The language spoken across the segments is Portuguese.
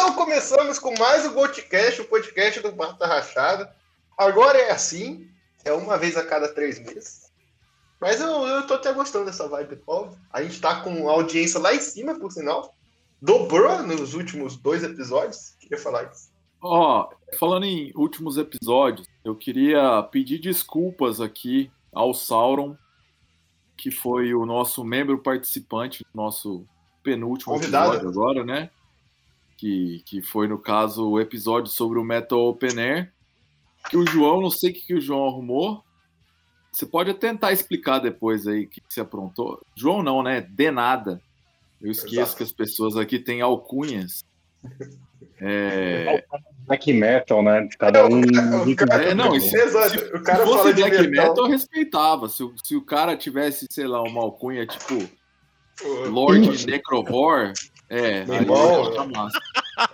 Então começamos com mais o Goldcast, o podcast do Bata Rachada. Agora é assim, é uma vez a cada três meses. Mas eu, eu tô até gostando dessa vibe nova. A gente tá com audiência lá em cima, por sinal. Dobrou nos últimos dois episódios. Queria falar isso. Ó, oh, falando em últimos episódios, eu queria pedir desculpas aqui ao Sauron, que foi o nosso membro participante, nosso penúltimo Convidado. episódio agora, né? Que, que foi, no caso, o episódio sobre o Metal Open Air. Que o João, não sei o que, que o João arrumou. Você pode tentar explicar depois aí o que, que você aprontou. João não, né? De nada. Eu esqueço Exato. que as pessoas aqui têm alcunhas. É... Black metal, né? Cada um. O cara, é, não, se, se, o cara se fosse black metal, metal, eu respeitava. Se, se o cara tivesse, sei lá, uma alcunha tipo Lord Necrovor, é,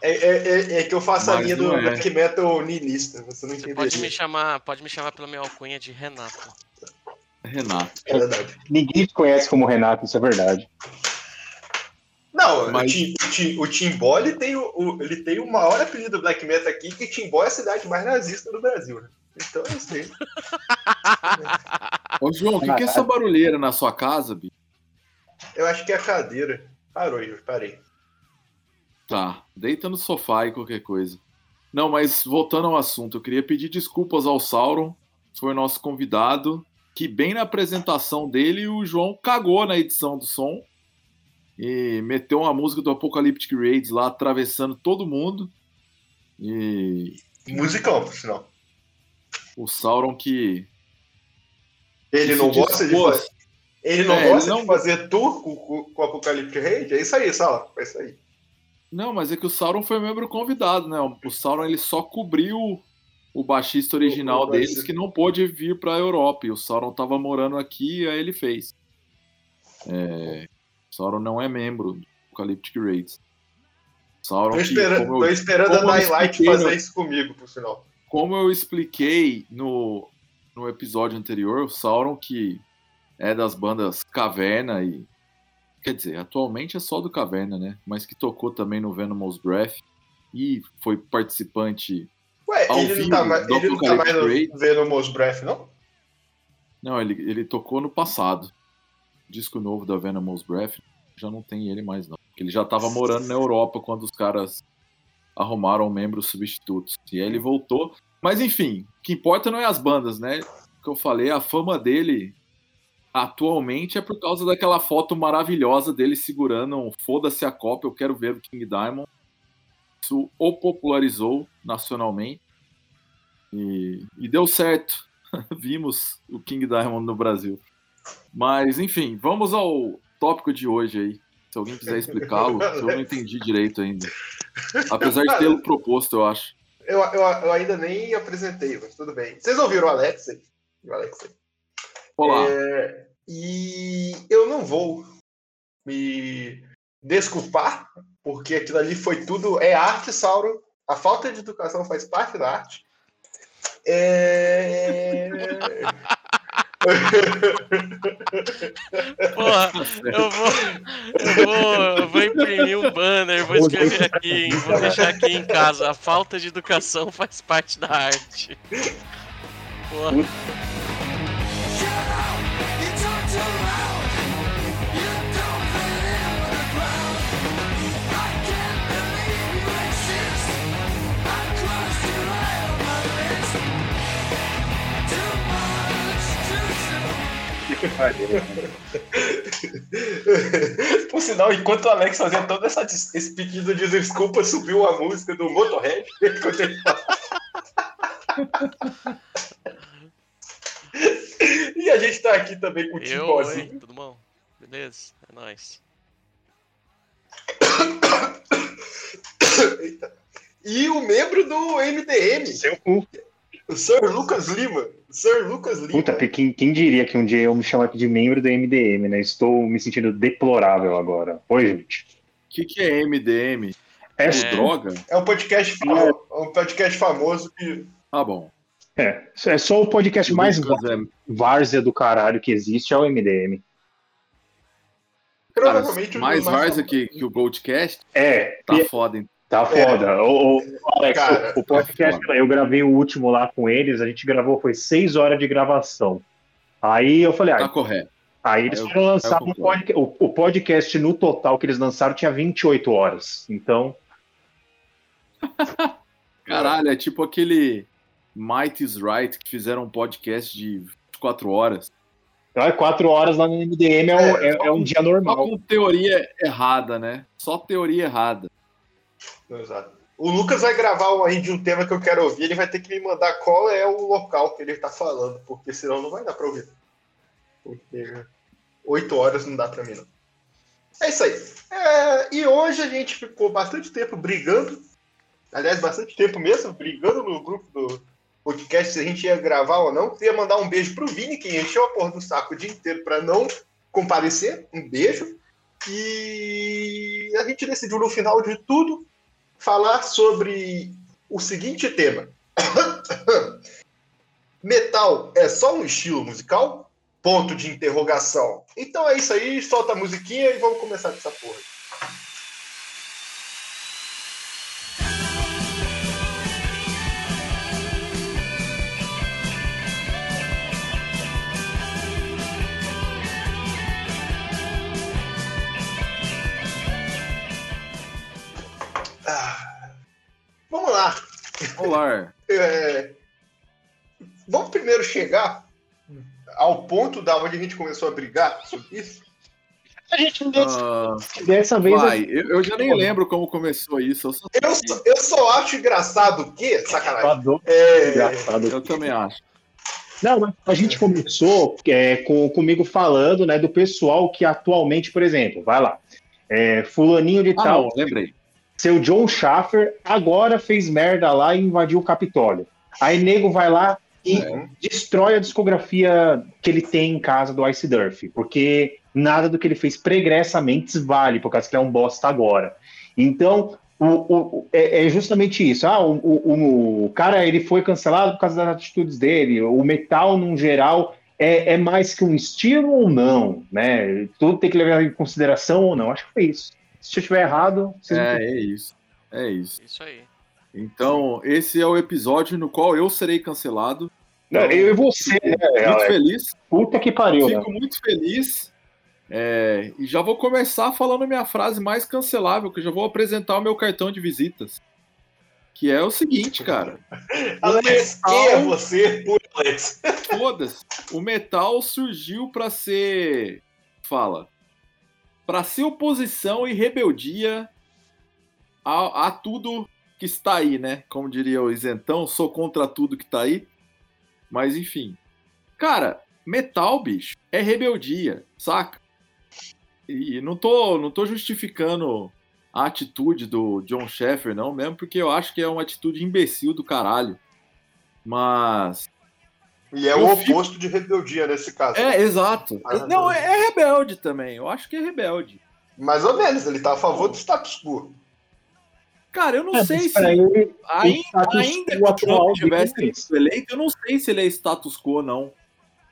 é, é, é, é, que eu faço Mas a linha do é. black metal niilista. Você não entendeu? Pode me chamar, pode me chamar pela minha alcunha de Renato. Renato. É verdade. Ninguém te conhece como Renato, isso é verdade. Não, Mas... o, Timbó ele tem o, o, ele tem o maior apelido do Black Metal aqui, que Timbó é a cidade mais nazista do Brasil, né? Então é isso aí. Ô, João, o que, que, é essa barulheira na sua casa, Bi? Eu acho que é a cadeira. Parou, Igor, parei. Tá, deita no sofá e qualquer coisa. Não, mas voltando ao assunto, eu queria pedir desculpas ao Sauron, foi nosso convidado, que bem na apresentação dele o João cagou na edição do som e meteu uma música do Apocalyptic Raids lá atravessando todo mundo. E. Musicão, por sinal. O Sauron que. Ele não gosta de fazer. Ele não é, gosta ele não... de fazer tour com, com, o Apocalyptic Raid? É isso aí, Sauron. É isso aí. Não, mas é que o Sauron foi membro convidado, né? O Sauron ele só cobriu o baixista original o, o deles que não pôde vir para a Europa. E o Sauron tava morando aqui e aí ele fez. É, Sauron não é membro do Apocalyptic Raids. Sauron tô esperando, que, tô esperando a Nightlight fazer isso comigo, por sinal. Como eu expliquei no, no episódio anterior, o Sauron que é das bandas Caverna e quer dizer, atualmente é só do Caverna, né? Mas que tocou também no Venomous Breath e foi participante Ué, ao ele vivo não tá mais, ele não tá mais no Venomous Breath, não? Não, ele, ele tocou no passado disco novo da Venomous Breath, já não tem ele mais não. Ele já estava morando na Europa quando os caras arrumaram membros substitutos. E aí ele voltou. Mas enfim, o que importa não é as bandas, né? O que eu falei, a fama dele atualmente é por causa daquela foto maravilhosa dele segurando um foda-se a Copa, eu quero ver o King Diamond. Isso o popularizou nacionalmente. E, e deu certo. Vimos o King Diamond no Brasil. Mas, enfim, vamos ao tópico de hoje aí. Se alguém quiser explicá-lo, eu não entendi direito ainda. Apesar de tê-lo proposto, eu acho. Eu, eu, eu, ainda nem apresentei, mas tudo bem. Vocês ouviram o Alex? O Alex. Olá. É, e eu não vou me desculpar, porque aquilo ali foi tudo. É arte, Sauro. A falta de educação faz parte da arte. É... Porra, eu vou, eu vou, eu vou imprimir um banner, vou escrever aqui, vou deixar aqui em casa. A falta de educação faz parte da arte. Porra. Por sinal, enquanto o Alex fazia todo essa, esse pedido de desculpa, subiu a música do Motorhead. e a gente tá aqui também com o Timbozinho. Tudo bom? Beleza? É nóis. E o membro do MDM. Seu cu. O Sir Lucas Lima. Sir Lucas Lima. Puta, quem, quem diria que um dia eu me chamar de membro do MDM, né? Estou me sentindo deplorável agora. Oi, gente. O que, que é MDM? É, é droga? É um podcast, é. um podcast famoso que. Ah, bom. É, é só o podcast mais é... várzea do caralho que existe, é o MDM. Provavelmente Cara, mais várzea que, que o Goldcast? É. Tá e, foda, hein? Tá foda. O, o, Alex, Cara, o, o podcast, eu gravei o último lá com eles, a gente gravou, foi seis horas de gravação. Aí eu falei, ah, Tá correto. aí eles eu- foram lançar um podcast, o, o podcast no total que eles lançaram tinha 28 horas. Então, Caralho, é tipo aquele Might is Right que fizeram um podcast de 24 horas. então é quatro horas lá no MDM é, um- É, é- é um dia Só normal. com teoria errada, né? Só teoria errada. Exato. O Lucas vai gravar um aí de um tema que eu quero ouvir, ele vai ter que me mandar qual é o local que ele tá falando, porque senão não vai dar pra ouvir. Porque oito horas não dá pra mim, não. É isso aí. É, e hoje a gente ficou bastante tempo brigando, aliás, bastante tempo mesmo, brigando no grupo do podcast se a gente ia gravar ou não. Queria mandar um beijo pro Vini, que encheu a porra do saco o dia inteiro pra não comparecer. Um beijo. E a gente decidiu no final de tudo falar sobre o seguinte tema: Metal é só um estilo musical? Ponto de interrogação. Então é isso aí, solta a musiquinha e vamos começar com essa porra. É, Vamos primeiro chegar ao ponto da onde a gente começou a brigar sobre isso. A gente Ah, dessa vez vai, eu, eu já nem lembro como começou isso. Eu, só- Eu, só- eu só acho engraçado o quê? eu Sacanagem. É, engraçado. eu também acho. Não, mas a gente começou é, com, comigo falando né, do pessoal que atualmente, por exemplo, vai lá, é, fulaninho de Ah, tal, não, lembrei. Seu John Schaffer agora fez merda lá e invadiu o Capitólio. Aí nego vai lá e Uhum. destrói a discografia que ele tem em casa do Ice Durf, porque nada do que ele fez pregressamente vale, por causa que ele é um bosta agora. Então, o, o- é, é justamente isso. Ah, o, o- o cara ele foi cancelado por causa das atitudes dele. O metal, num geral, é, é mais que um estilo ou não, né? Tudo tem que levar em consideração ou não. Acho que foi isso. Se eu estiver errado, vocês me É, é isso. É isso. Isso aí. Então, esse é o episódio no qual eu serei cancelado. Não, eu e você, né? Muito Alex? feliz. Puta que pariu, né? Fico muito feliz. É, e já vou começar falando minha frase mais cancelável, que eu já vou apresentar o meu cartão de visitas. Que é o seguinte, cara. Alex, quem é você por Alex? Foda-se. O metal surgiu pra ser. Fala. Pra ser oposição e rebeldia a, a tudo que está aí, né? Como diria o isentão, sou contra tudo que tá aí. Mas enfim. Cara, metal, bicho, é rebeldia, saca? E não tô, não tô justificando a atitude do John Sheffer, não, mesmo porque eu acho que é uma atitude imbecil do caralho. Mas E é Eu o fico- oposto de rebeldia nesse caso. É, exato. Ah, Não, é, é rebelde também. Eu acho que é rebelde. Mais ou menos, ele tá a favor do status quo. Cara, eu não É, sei se. ele, Ainda, ainda que o atual Trump tivesse é esse. sido eleito, eu não sei se ele é status quo, não.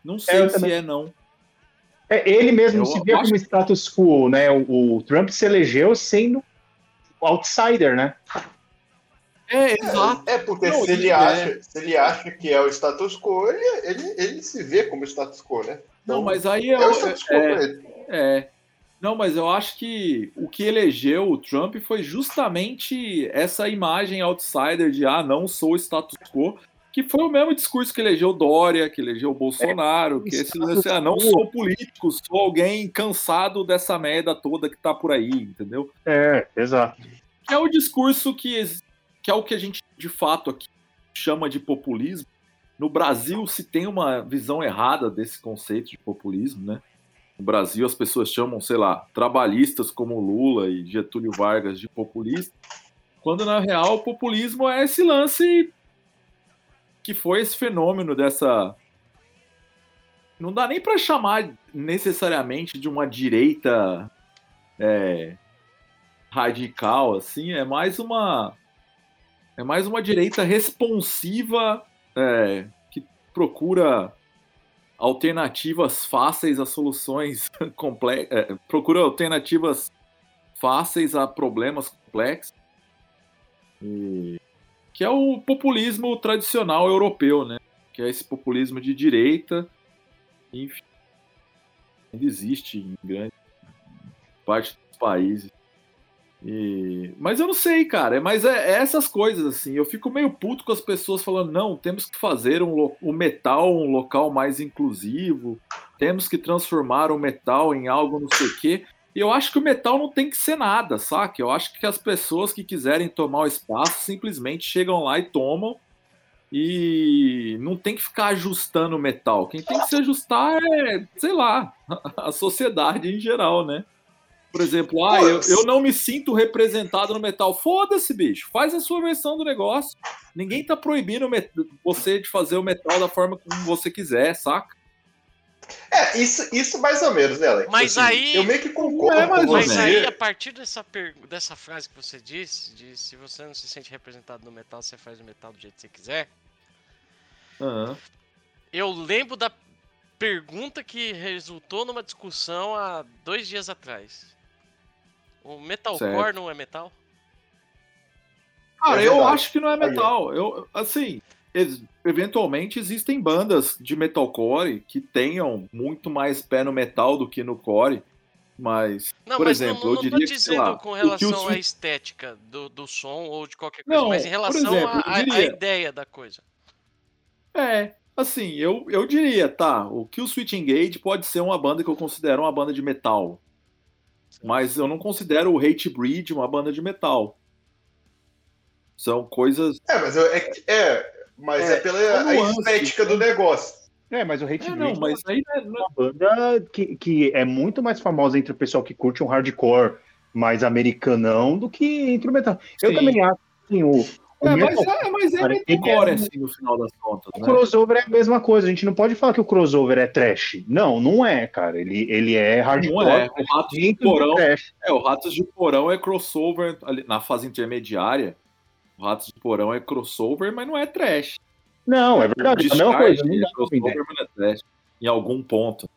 Não sei eu se também. é, não. É, ele mesmo Eu se vê acho- como status quo, né? O, o Trump se elegeu sendo outsider, né? É, exato. É porque Não, se, ele é. acha, se ele acha que é o status quo, ele, ele, ele se vê como status quo, né? Não, Então, mas aí é o eu, status quo é, é. Não, mas eu acho que o que elegeu o Trump foi justamente essa imagem outsider de ah, não sou status quo, que foi o mesmo discurso que elegeu Dória, que elegeu o Bolsonaro, que esse assim, ah, não sou político, sou alguém cansado dessa merda toda que tá por aí, entendeu? É, exato. Que é o discurso que, que é o que a gente de fato aqui chama de populismo. No Brasil se tem uma visão errada desse conceito de populismo, né? No Brasil as pessoas chamam, sei lá, trabalhistas como Lula e Getúlio Vargas de populista, quando na real o populismo é esse lance que foi esse fenômeno dessa não dá nem para chamar necessariamente de uma direita é, radical, assim, é mais uma é mais uma direita responsiva é, que procura alternativas fáceis a soluções complexas, procura alternativas fáceis a problemas complexos. E... Que é o populismo tradicional europeu, né? Que é esse populismo de direita. Enfim. Ainda existe em grande parte dos países. E... Mas eu não sei, cara. Mas é, é, essas coisas, assim. Eu fico meio puto com as pessoas falando: não, temos que fazer um, o metal um local mais inclusivo, temos que transformar o metal em algo não sei o quê. E eu acho que o metal não tem que ser nada, saca? Eu acho que as pessoas que quiserem tomar o espaço simplesmente chegam lá e tomam. E não tem que ficar ajustando o metal. Quem tem que se ajustar é, sei lá, a sociedade em geral, né? Por exemplo, ah, eu, eu não me sinto representado no metal. Foda-se, bicho. Faz a sua versão do negócio. Ninguém tá proibindo você de fazer o metal da forma como você quiser, saca? É, isso, isso mais ou menos, né, Alex? Mas assim, aí. Eu meio que concordo é com Mas aí, a partir dessa, dessa frase que você disse, de se você não se sente representado no metal, você faz o metal do jeito que você quiser. Uhum. Eu lembro da pergunta que resultou numa discussão há dois dias atrás. O metalcore certo. não é metal? Cara, é eu acho que não é metal. Eu, assim, eventualmente existem bandas de metalcore que tenham muito mais pé no metal do que no core. Mas, não, por mas exemplo, não, não, eu diria tô dizendo lá, com relação à estética do, do som ou de qualquer coisa, não, mas em relação exemplo, à diria... ideia da coisa. É, assim, eu, eu diria, tá, o Kill Switch Engage pode ser uma banda que eu considero uma banda de metal. Mas eu não considero o Hate Breed uma banda de metal. São coisas. É, mas, eu, é, é, mas é, é pela a estética do negócio. É, mas o Hate é, não, mas aí é uma banda que, que é muito mais famosa entre o pessoal que curte um hardcore mais americanão do que entre o metal. Sim. Eu também acho assim, o, é, mas, é, mas é metalcore, é, assim, no final das contas. O né? crossover é a mesma coisa. A gente não pode falar que o crossover é trash. Não, não é, cara. Ele, ele é hardcore. Não é. O Ratos de Porão, é, o Ratos de Porão é crossover ali, na fase intermediária. O Ratos de Porão é crossover, mas não é trash. Não, é verdade. É a mesma coisa. Não é crossover, mas não é trash. Em algum ponto.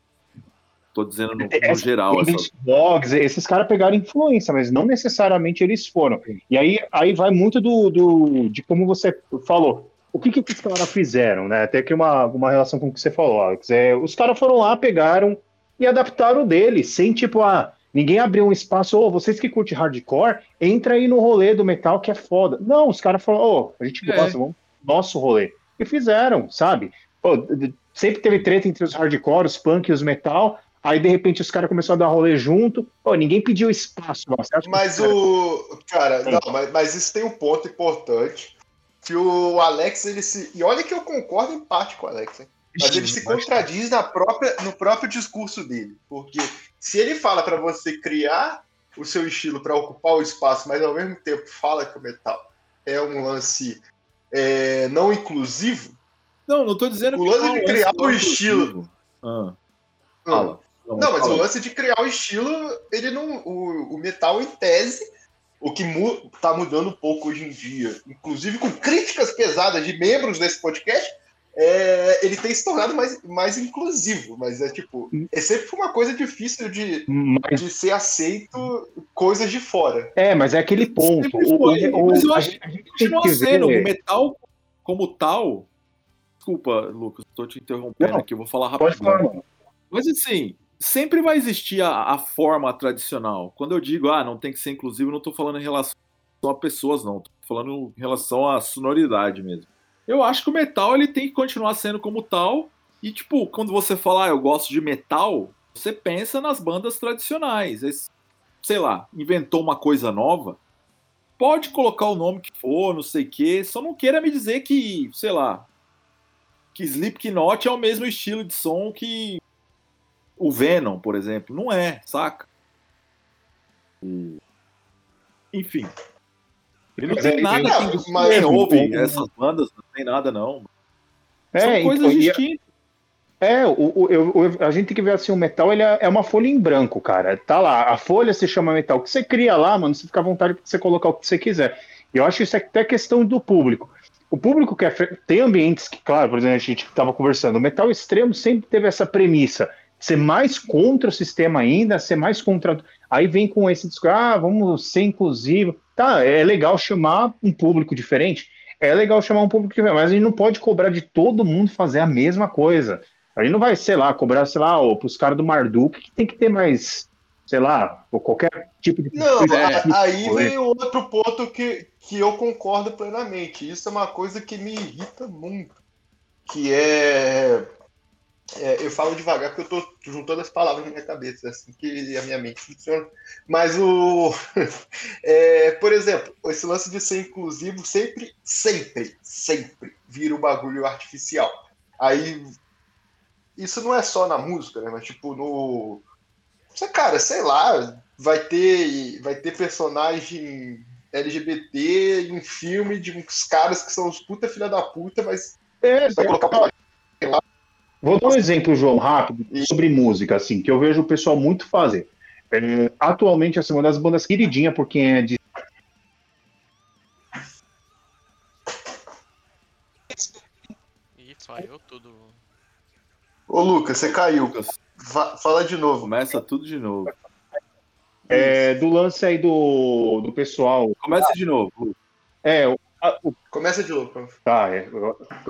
Tô dizendo no, no geral. Essa... Blogs, esses caras pegaram influência, mas não necessariamente eles foram. E aí, aí vai muito do, do de como você falou. O que, que os caras fizeram, né? Até que uma, uma relação com o que você falou, Alex. É, os caras foram lá, pegaram e adaptaram o dele, sem tipo, ah, ninguém abriu um espaço, ô, oh, vocês que curtem hardcore, entra aí no rolê do metal que é foda. Não, os caras falaram, ô, oh, a gente gosta, é. vamos nosso rolê. E fizeram, sabe? Pô, sempre teve treta entre os hardcore, os punk e os metal, Aí, de repente, os caras começaram a dar rolê junto. Pô, ninguém pediu espaço. Mas o. Cara, não, mas, mas, isso tem um ponto importante. Que o Alex, ele se. E olha que eu concordo em parte com o Alex, hein? Mas ele se contradiz na própria, no próprio discurso dele. Porque se ele fala para você criar o seu estilo para ocupar o espaço, mas ao mesmo tempo fala que o metal é um lance é, não inclusivo. Não, não tô dizendo o lance de criar o estilo. Ah, fala. Não, não mas o lance de criar o estilo, ele não. O, o metal, em tese, o que mu tá mudando um pouco hoje em dia, inclusive com críticas pesadas de membros desse podcast, é, ele tem se tornado mais, mais inclusivo, mas é tipo, é sempre uma coisa difícil de, mas... de ser aceito coisas de fora. É, mas é aquele ponto. Foi, o, o, mas eu acho que continua sendo o metal como tal. Desculpa, Lucas, estou te interrompendo Não, aqui, eu vou falar rápido. Pode falar, Mas assim, sempre vai existir a, a, forma tradicional. Quando eu digo, ah, não tem que ser inclusivo, não estou falando em relação a pessoas, não. Estou falando em relação à sonoridade mesmo. Eu acho que o metal ele tem que continuar sendo como tal. E, tipo, quando você fala, ah, eu gosto de metal, você pensa nas bandas tradicionais. Esse, sei lá, inventou uma coisa nova. Pode colocar o nome que for, não sei o quê. Só não queira me dizer que, sei lá, que Slipknot é o mesmo estilo de som que o Venom, por exemplo, não é, saca? E... Enfim. Ele não mas tem é, nada que assim, mas, ouve essas bandas, não tem nada, não. É, São coisas então, distintas. É, o, o, o, a gente tem que ver assim, o metal ele é, é, uma folha em branco, cara. Tá lá, a folha se chama metal. O que você cria lá, mano, você fica à vontade para você colocar o que você quiser. E eu acho que isso é até questão do público. O público quer. Tem ambientes que, claro, por exemplo, a gente estava conversando, o metal extremo sempre teve essa premissa ser mais contra o sistema ainda, ser mais contra. Aí vem com esse discurso, ah, vamos ser inclusivo. Tá, é legal chamar um público diferente, é legal chamar um público diferente, mas a gente não pode cobrar de todo mundo fazer a mesma coisa. A gente não vai, sei lá, cobrar, sei lá, para os caras do Marduk que tem que ter mais, sei lá, ou qualquer tipo de. Não, aí vem outro ponto que, que eu concordo plenamente. Isso é uma coisa que me irrita muito. Que é é, eu falo devagar porque eu estou juntando as palavras na minha cabeça, é assim que a minha mente funciona. Mas o. É, por exemplo, esse lance de ser inclusivo sempre, sempre, sempre vira um bagulho artificial. Aí. Isso não é só na música, né? Mas tipo, no. Cara, sei lá, vai ter, vai ter personagem LGBT em filme de uns caras que são os puta filha da puta, mas. É, vai colocar lá Vou dar um exemplo, João, rápido, sobre música, assim, que eu vejo o pessoal muito fazer. É, atualmente, assim, uma das bandas queridinha por quem é de. Ih, falhou tudo. Ô, Lucas, você caiu. Lucas. Fala de novo. Começa tudo de novo. É, do lance aí do, do pessoal. Começa de novo. É, o... Começa de novo. Tá, é,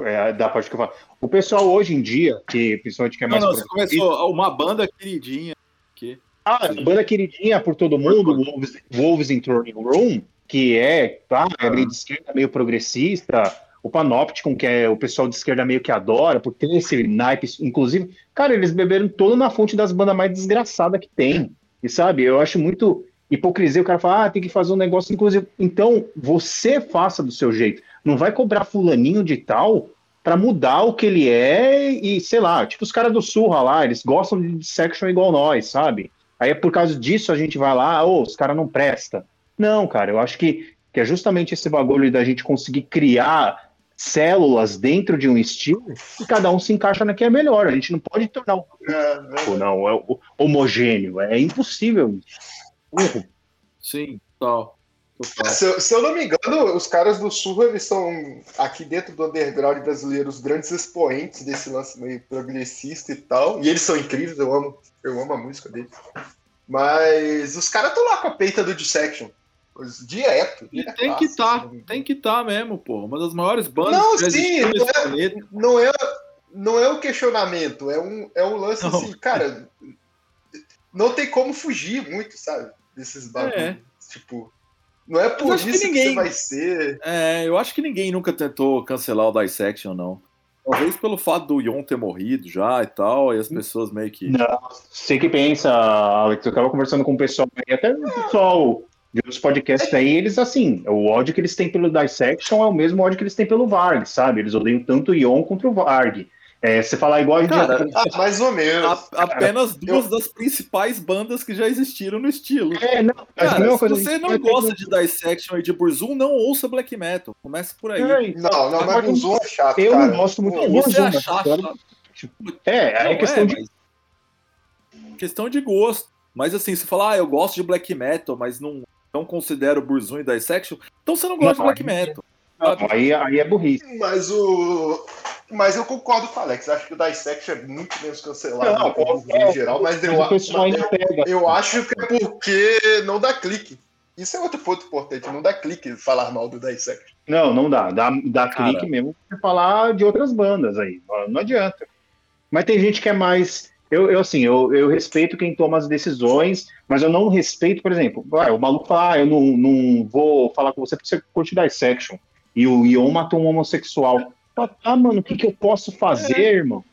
é, da parte que eu falo. O pessoal hoje em dia, que principalmente que é mais. Não, não, você começou uma banda queridinha. Que... Ah, banda queridinha por todo mundo, Wolves, Wolves in Turning Room, que é, tá, é meio de esquerda, meio progressista. O Panopticon, que é o pessoal de esquerda meio que adora, por ter esse naipe, inclusive, cara, eles beberam todo na fonte das bandas mais desgraçadas que tem. E sabe, eu acho muito hipocrisia, o cara fala, ah, tem que fazer um negócio inclusive. Então, você faça do seu jeito. Não vai cobrar fulaninho de tal para mudar o que ele é e, sei lá, tipo os caras do Surra lá, eles gostam de section igual nós, sabe? Aí é por causa disso a gente vai lá, ô, oh, os caras não presta. Não, cara, eu acho que, que é justamente esse bagulho da gente conseguir criar células dentro de um estilo e cada um se encaixa na que é melhor. A gente não pode tornar o é, é, não, é homogêneo, é impossível isso urro. Sim, tal. Se, se, eu não me engano, os caras do Sul, eles são aqui dentro do underground brasileiro os grandes expoentes desse lance meio progressista e tal. E eles são incríveis, eu amo, eu amo a música deles. Mas os caras estão lá com a peita do Dissection. Direto. E tem que estar, tá, tem que estar tá mesmo, pô. Uma das maiores bandas não, sim, não é, não é, não é o questionamento, é um, é um lance não. assim, cara. Não tem como fugir muito, sabe? Desses bagulhos. É. Tipo, não é por isso que, ninguém... que você vai ser. É, eu acho que ninguém nunca tentou cancelar o Dissection, não. Talvez pelo fato do Yon ter morrido já e tal, e as pessoas meio que. Não, você que pensa, Alex, eu tava conversando com o pessoal aí, até o pessoal de outros podcasts aí, eles assim, o ódio que eles têm pelo Dissection é o mesmo ódio que eles têm pelo Varg, sabe? Eles odeiam tanto o Yon contra o Varg. É, você falar igual a gente. Cara, já... mais ou menos. A, apenas duas eu... das principais bandas que já existiram no estilo. É, não, cara, se você não gosta de Dissection e de Burzum, não ouça black metal. Começa por aí. É, então, não, não, mas Burzum é chato. Eu cara. não gosto muito de Burzum. Você é chato. É, é questão é, de. Questão de gosto. Mas assim, se falar, ah, eu gosto de black metal, mas não, não considero Burzum e Dissection, então você não gosta não, de black metal. Não, aí, aí é burrice. Mas o. Mas eu concordo com o Alex. Acho que o Dissect é muito menos cancelado não, no é, geral, mas eu, mas eu, eu acho que é porque não dá clique. Isso é outro ponto importante, não dá clique falar mal do Dissect. Não, não dá. Dá, dá clique mesmo pra falar de outras bandas aí. Não adianta. Mas tem gente que é mais. Eu, eu assim, eu, eu respeito quem toma as decisões, mas eu não respeito, por exemplo, vai, o maluco fala, ah, eu não, não vou falar com você porque você curte Dissection e o Ion matou um homossexual. Ah, mano, o que, que eu posso fazer, é. irmão? O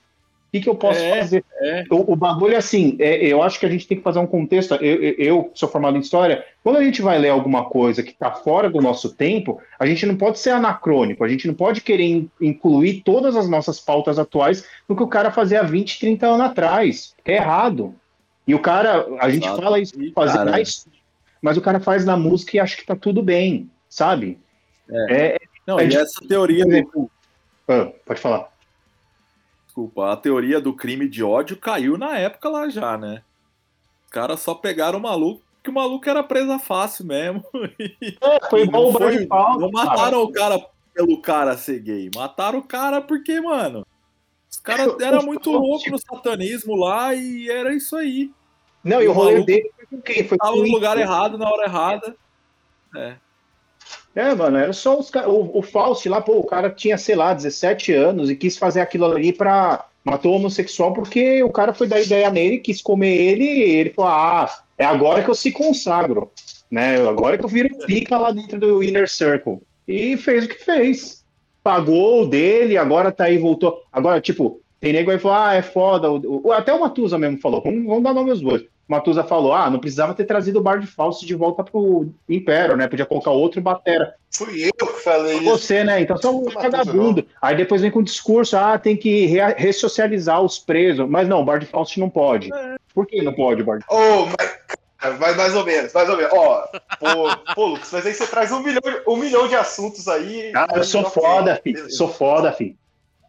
que, que eu posso é, fazer? É. O, o, bagulho é assim, é, eu acho que a gente tem que fazer um contexto. Eu, eu, eu, sou formado em história. Quando a gente vai ler alguma coisa que está fora do nosso tempo, a gente não pode ser anacrônico, a gente não pode querer in, incluir todas as nossas pautas atuais no que o cara fazia há 20, 30 anos atrás. É errado. E o cara, a gente Exato. fala isso, fazer mais, mas o cara faz na música e acha que tá tudo bem, sabe? É, é não, é e essa teoria do... ah, pode falar. Desculpa, a teoria do crime de ódio caiu na época lá já, né? Os caras só pegaram o maluco, que o maluco era presa fácil mesmo. É, foi igual o foi, Não mataram o cara pelo cara ser gay. Mataram o cara porque, mano, os caras eram muito loucos no satanismo lá e era isso aí. Não, e o rolê dele foi com quem? Foi Tava no lugar errado, na hora errada. É. É, mano, era só os. O, o Faust lá, pô, o cara tinha, sei lá, 17 anos e quis fazer aquilo ali pra. Matou o homossexual porque o cara foi dar ideia nele, quis comer ele e ele falou: ah, é agora que eu se consagro, né? Agora que eu viro pica lá dentro do Inner Circle. E fez o que fez. Pagou o dele, agora tá aí, voltou. Agora, tipo, tem nego aí que falou: ah, é foda. Até o Matusa mesmo falou: vamos, vamos dar nome aos dois. Matusa falou: ah, não precisava ter trazido o Bar de Falso de volta pro Império, né? Podia colocar outro batera. Fui eu que falei isso. Você, né? Então só um vagabundo. Aí depois vem com o discurso: ah, tem que re ressocializar os presos. Mas não, o Bar de Falso não pode. Por que não pode o Bar de Oh, mas, mais ou menos, mais ou menos. Ó, pô, pô, Lucas, mas aí você traz um milhão, um milhão de assuntos aí. Ah, eu sou foda, filho. Sou foda, filho.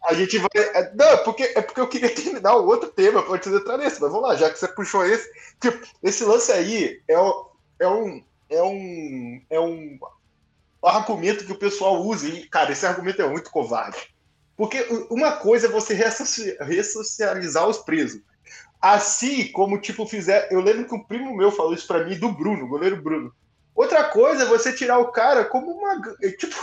A gente vai. é, Não, é porque, é porque eu queria terminar o outro tema pra antes de entrar nesse, mas vamos lá, já que você puxou esse. Tipo, esse lance aí é, é um. É um. É um argumento que o pessoal usa, e, cara, esse argumento é muito covarde. Porque uma coisa é você ressoci- ressocializar os presos. Assim como, tipo, fizer. Eu lembro que um primo meu falou isso pra mim, do Bruno, goleiro Bruno. Outra coisa é você tirar o cara como uma. Tipo,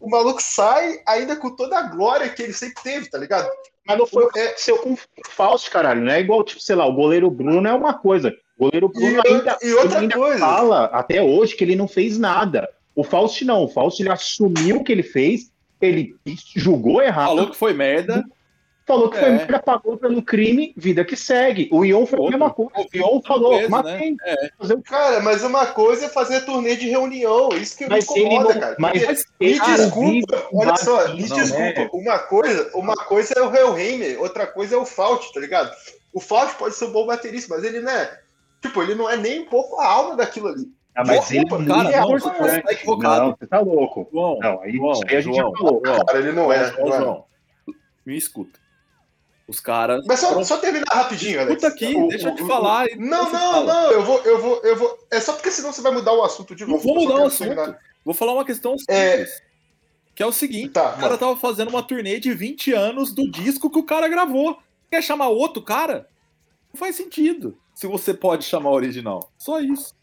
o maluco sai ainda com toda a glória que ele sempre teve, tá ligado? Mas não foi É, aconteceu com o Fausto, caralho. Não é igual, tipo, sei lá, o goleiro Bruno é uma coisa. O goleiro Bruno E, ainda, e outra ainda coisa. fala até hoje que ele não fez nada. O Fausto não. O Fausto ele assumiu o que ele fez, ele julgou errado, Falou que foi merda. Falou que foi É. merda, pagou pelo crime, vida que segue. O Ion foi a Outro. mesma coisa. O. Ion falou, Preso, matei. né? Fazer o Cara, mas uma coisa é fazer turnê de reunião. Isso que me Mas ele incomoda, não. cara. Mas ele me cara, desculpa, olha só, me disso, desculpa. né? Uma coisa, uma coisa é o Hellheimer, outra coisa é o Fault, tá ligado? O Fault pode ser um bom baterista, mas ele não é. Tipo, ele não é nem um pouco a alma daquilo ali. Ah, mas ele Desculpa, não cara, é não, você tá equivocado. Não, você tá louco. João, Não, aí, João, aí a gente João, falou. João, Cara, ele não é. João, não é. João, me escuta. Os caras. Mas só, só terminar rapidinho, Alex. Escuta aqui, O- deixa eu te o- falar. Não, não, fala. não, eu vou, eu vou, eu vou. É só porque senão você vai mudar o assunto de Não novo. vou Eu só mudar o assunto. terminar. Vou falar uma questão simples. É. Que é o seguinte: Tá, o cara tava fazendo uma turnê de 20 anos do disco que o cara gravou. Quer chamar outro cara? Não faz sentido. Se você pode chamar o original. Só isso.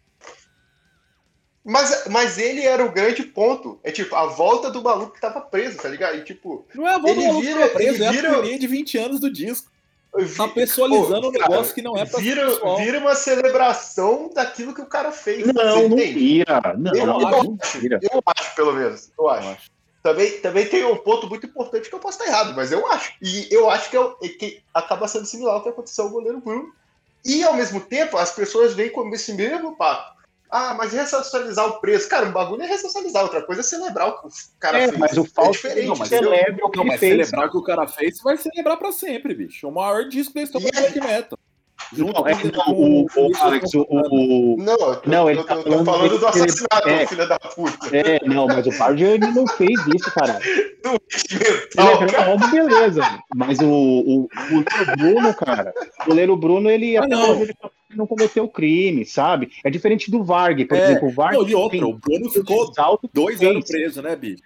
Mas, mas ele era o grande ponto. É tipo, a volta do maluco que tava preso, tá ligado? E tipo, Não é a volta Ele do maluco vira- que tava preso, ele é vira- a turnê de 20 anos do disco. eu Tá pessoalizando Pô, um negócio cara, que não é pra vira, pessoal. vira uma celebração daquilo que o cara fez. Não, não entende? vira. Não, Eu não, acho. não vira. Eu acho, pelo menos. Eu acho. Eu acho. Também, também tem um ponto muito importante que eu posso estar errado, mas eu acho. E eu acho que, é o- é que acaba sendo similar ao que aconteceu ao goleiro Bruno. E, ao mesmo tempo, as pessoas vêm com esse mesmo papo. Ah, mas ressocializar o preço. Cara, um bagulho é ressocializar, outra coisa é celebrar o que o cara É, fez. mas o é Fausto diferente, não, mas celebra o que Não, mas fez. celebrar o que o cara fez, você vai celebrar pra sempre, bicho. O maior disco da história do E black metal. Não, é, não, o, o Alex, o, o- Não, Não, ele eu tá falando falando do assassinato, é. filha da puta. É, não, mas o ele não fez isso, cara. Ele é beleza. Mas o, o, o Bruno, cara, o goleiro Bruno, ele Ah, não. ele não cometeu crime, sabe? É diferente do Varg, por É, exemplo. O Varg Não, e outra, o Bruno ficou dois fez. anos preso, né, bicho?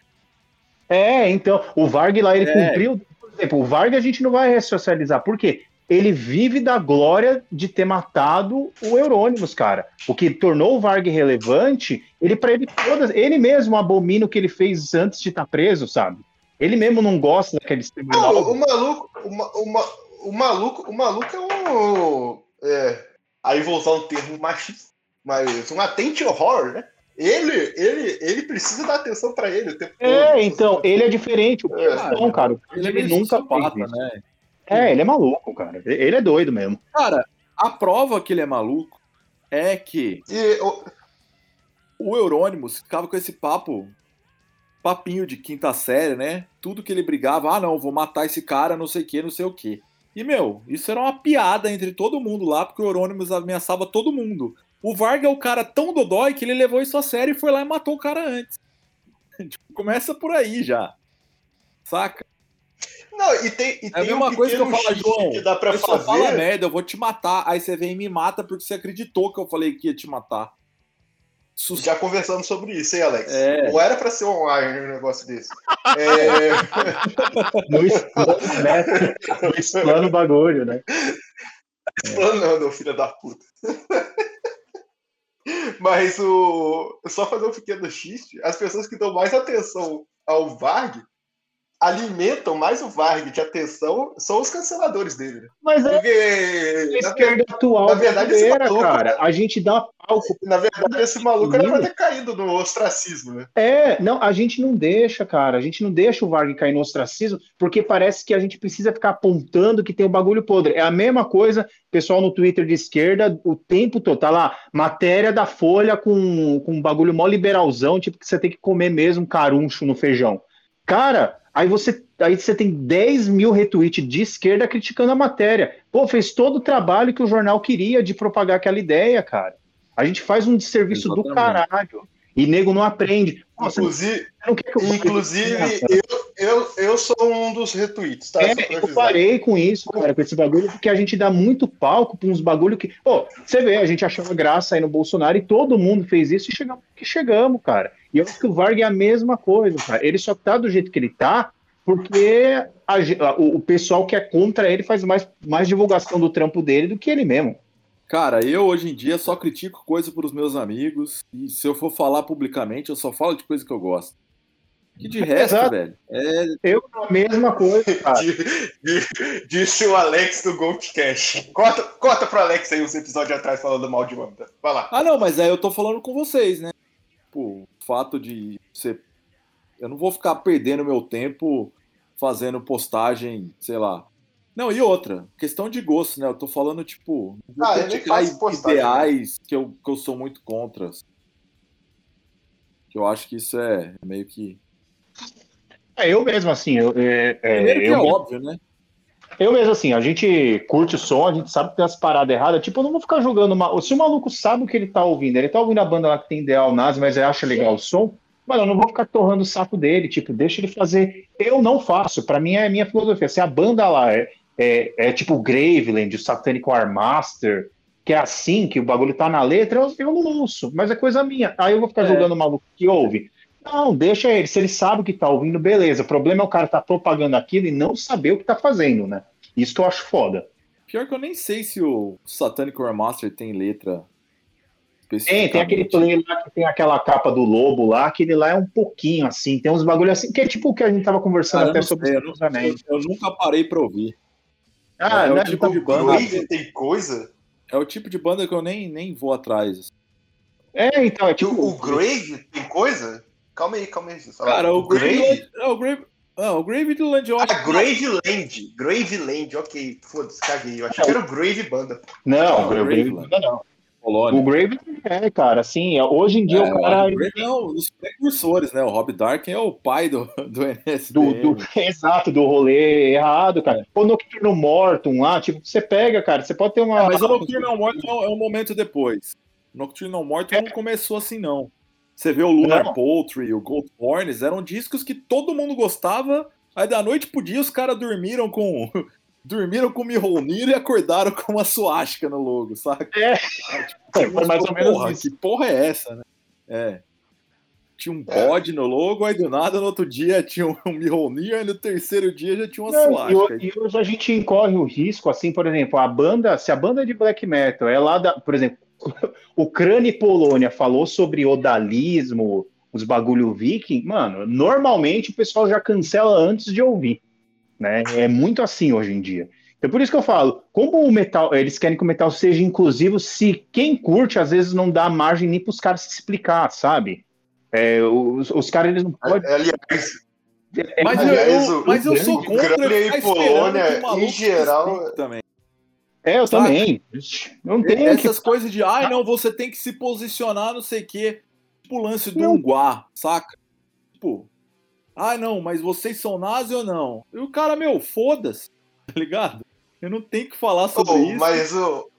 É, então, o Varg lá, ele É. cumpriu. Por exemplo, o Varg a gente não vai ressocializar. Por quê? Ele vive da glória de ter matado o Eurônimos, cara. O que tornou o Varg relevante, ele para ele todas, ele mesmo abomina o que ele fez antes de estar preso, sabe? Ele mesmo não gosta daquele Não, exterminador. o maluco, o, ma- o, ma- o maluco, o maluco é um. é, aí vou usar um termo machista, mas um atente horror, né? Ele, ele, ele precisa dar atenção pra ele o tempo todo. É, então, ele é diferente. O É. Não, cara. Ele, Ele, é meio nunca isso. né? É, ele é maluco, cara. Ele é doido mesmo. Cara, a prova que ele é maluco é que E, o- o Eurônimos ficava com esse papo, papinho de quinta série, né? Tudo que ele brigava, ah, não, vou matar esse cara, não sei o que, não sei o que. E, meu, isso era uma piada entre todo mundo lá, porque o Eurônimos ameaçava todo mundo. O Varga é o cara tão dodói que ele levou isso a sério e foi lá e matou o cara antes. Tipo, Começa por aí já. Saca? Não, e tem, e É a mesma um coisa que eu falo, João. que dá pra Você só fala fazer. merda, eu vou te matar. Aí você vem e me mata porque você acreditou que eu falei que ia te matar. Sus- Já conversamos sobre isso, hein, Alex? É. Ou era pra ser online um negócio desse? É, No explano, né? No explano o bagulho, né? Falando não, filho da puta. Mas o. Só fazer um pequeno xiste, as pessoas que dão mais atenção ao Varg alimentam mais o Varg de atenção são os canceladores dele. né? Mas é Porque. a esquerda atual na verdade, esse maluco- cara. A gente dá palco. Na verdade, esse maluco era pra ter caído no ostracismo, né? É, não, a gente não deixa, cara. A gente não deixa o Varg cair no ostracismo, porque parece que a gente precisa ficar apontando que tem o bagulho podre. É a mesma coisa, pessoal no Twitter de esquerda, o tempo todo, tá lá, matéria da Folha com, com um bagulho mó liberalzão, tipo que você tem que comer mesmo caruncho no feijão. Cara, aí você, aí você tem 10 mil retweets de esquerda criticando a matéria. Pô, fez todo o trabalho que o jornal queria de propagar aquela ideia, cara. A gente faz um desserviço do caralho. E nego não aprende. Você Inclusive, não quer que eu inclusive eu, eu, eu sou um dos retweets, tá? É, eu parei com isso, cara, com esse bagulho, porque a gente dá muito palco pra uns bagulho que. Pô, você vê, a gente achava graça aí no Bolsonaro e todo mundo fez isso e chegamos que chegamos, cara. E eu acho que o Varg é a mesma coisa, cara. Ele só tá do jeito que ele tá porque a a- o, o pessoal que é contra ele faz mais, mais divulgação do trampo dele do que ele mesmo. Cara, eu hoje em dia só critico coisa pros meus amigos. E se eu for falar publicamente, eu só falo de coisa que eu gosto. Que de resto, Exato. velho, é Eu, a mesma coisa, cara. Di- di- Disse o Alex do Gold Cash. Corta, corta pro Alex aí os episódios atrás falando mal de Wanda. Vai lá. Ah, não, mas aí eu tô falando com vocês, né? Tipo, o fato de você. Eu não vou ficar perdendo meu tempo fazendo postagem, sei lá. Não, e outra, questão de gosto, né? Eu tô falando, tipo, Ah, eu postagem, ideais que eu, que eu sou muito contra. Que eu acho que isso é meio que. É, eu mesmo, assim, eu, é, é, Primeiro que é eu, óbvio, né? Eu mesmo, assim, a gente curte o som, a gente sabe que tem as paradas erradas. Tipo, eu não vou ficar jogando. Uma... Se o maluco sabe o que ele tá ouvindo, ele tá ouvindo a banda lá que tem ideal nazi, mas ele acha legal o som, mano, eu não vou ficar torrando o saco dele. Tipo, deixa ele fazer. Eu não faço. Pra mim é a minha filosofia. Se a banda lá é, é, é tipo o Graveland, o Satanic War Master, que é assim, que o bagulho tá na letra, eu, eu não ouço, mas é coisa minha. Aí eu vou ficar É. jogando o maluco que ouve. Não, deixa ele. Se ele sabe o que tá ouvindo, beleza. O problema é o cara tá propagando aquilo e não saber o que tá fazendo, né? Isso que eu acho foda. Pior que eu nem sei se o Satanic War Master tem letra. Tem, tem aquele play lá que tem aquela capa do lobo lá, aquele lá é um pouquinho assim, tem uns bagulho assim, que é tipo o que a gente tava conversando Cara, até sobre sei, os Anéis. eu- eu nunca parei pra ouvir. Ah, é o né, tipo então- de banda. Grave tem coisa? É o tipo de banda que eu nem, nem vou atrás. É, então, é Tipo, tipo. o Grave tem coisa? Calma aí, calma aí. Cara, o Grave. Grave. É, o Grave. Não, o Grave do Land eu acho Ah, Graveland. Graveland, ok. Foda-se, caguei. Eu achei que era o Grave Banda. Não, Não, o Grave, Grave, não, não. Polônia. O Grave é, cara, assim, hoje em dia É, o cara. o Grave é um dos precursores, né? O Rob Darkin é o pai do, do NSD. Do, do- exato, do rolê errado, cara. O Nocturno Mortum lá, tipo, você pega, cara, você pode ter uma. Mas o Nocturnal Morto é um- é momento depois. O Nocturnal Morto não começou assim, não. Você vê o Lunar Não. Poultry, o Gold Horns, eram discos que todo mundo gostava. Aí da noite pro dia os caras dormiram com. dormiram com Mihonir e acordaram com uma suástica no logo, saca? É. Tipo, Foi mais ou menos porra, isso. Que porra é essa, né? É. Tinha um bode no logo, aí do nada no outro dia tinha um Mihonir, aí no terceiro dia já tinha uma Não, e, suástica. ho- e hoje a gente incorre o risco, assim, por exemplo, a banda, se a banda de black metal é lá da, por exemplo, Ucrânia e Polônia falou sobre odalismo, os bagulho viking, mano, normalmente o pessoal já cancela antes de ouvir, né? É muito assim hoje em dia. Então por isso que eu falo, como o metal, eles querem que o metal seja inclusivo, se quem curte às vezes não dá margem nem para os caras se explicar, sabe? É, os, os caras eles não podem. Aliás, é, Mas, Aliás, eu, o- mas eu sou contra Ucrânia e Polônia, em geral, também. É, eu também. Não tem que Essas coisas de, ai não, você tem que se posicionar, não sei o quê. Tipo o lance do Não. Unguá, saca? Tipo, ai não, mas vocês são nazi ou não? E o cara, meu, foda-se, tá ligado? Eu não tenho que falar sobre Oh, isso. mas o.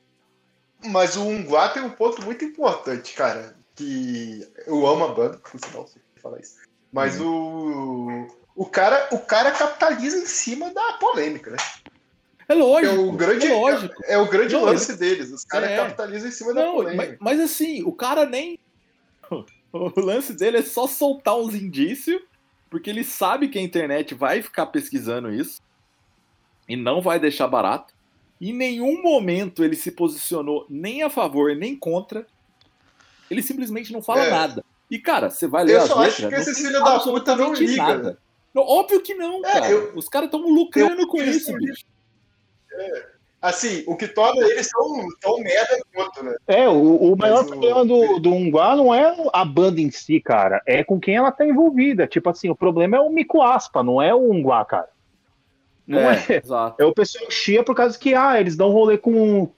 Mas o Unguá tem um ponto muito importante, cara. Que eu amo a banda, por sinal, sei falar isso. Mas Uhum. o. O cara, o cara capitaliza em cima da polêmica, né? É É lógico, o grande, é lógico. é o grande Não, lance deles. Os caras É. capitalizam em cima da Não, polêmica. mas, mas assim, o cara nem. O lance dele é só soltar uns indícios, porque ele sabe que a internet vai ficar pesquisando isso e não vai deixar barato. Em nenhum momento ele se posicionou nem a favor nem contra. Ele simplesmente não fala É. nada. E, cara, você vai ler Eu as só acho letras, que não esse filho da puta não liga. nada. Não, Óbvio que não, É, cara. eu- Os caras estão lucrando eu- com isso, bicho. Assim, o que torna eles tão, tão merda quanto, né? É, o, o maior o- problema do, do Unguá não é a banda em si, cara. É com quem ela tá envolvida. Tipo assim, o problema é o Mico Aspa, não é o Unguá, cara. Não é. é, exato. É o pessoal chia por causa que, ah, eles dão rolê com.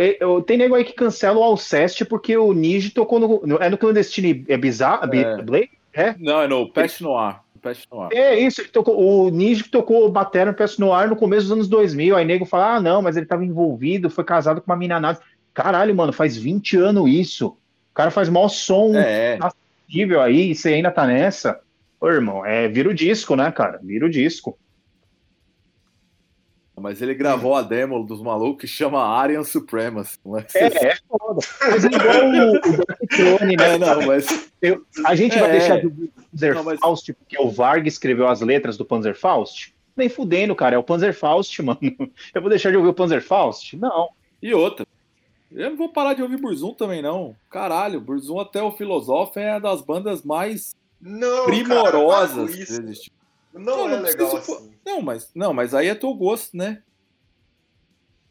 É- eu- tem nego aí que cancela o Alceste porque o Niji tocou no. É no Clandestine é bizarro? É. Blade? Não, é no Pest Noir. No Pest Noir. É isso, tocou, o Niji tocou o Batera no PS Noir no começo dos anos 2000. Aí nego fala, ah, não, mas ele tava envolvido, foi casado com uma mina nazi. Caralho, mano, faz 20 anos isso. O cara faz maior som É, aí e você ainda tá nessa. Ô, irmão, é, vira o disco, né, cara? Vira o disco. Mas ele gravou a demo dos malucos que chama Aryan Supremacy. Não é? É, é foda. Mas é igual o, o Throne, né? É, não, mas. Eu- a gente vai É. deixar de ouvir o Panzer Não, mas- Faust, porque o Varg escreveu as letras do Panzer Faust? Nem fudendo, cara. É o Panzer Faust, mano. Eu vou deixar de ouvir o Panzer Faust? Não. E outra. Eu não vou parar de ouvir Burzum também, não. Caralho, Burzum até o Filosof é uma das bandas mais Não, primorosas cara, Não, Não, é não legal assim. Não, mas, não, mas aí é teu gosto, né?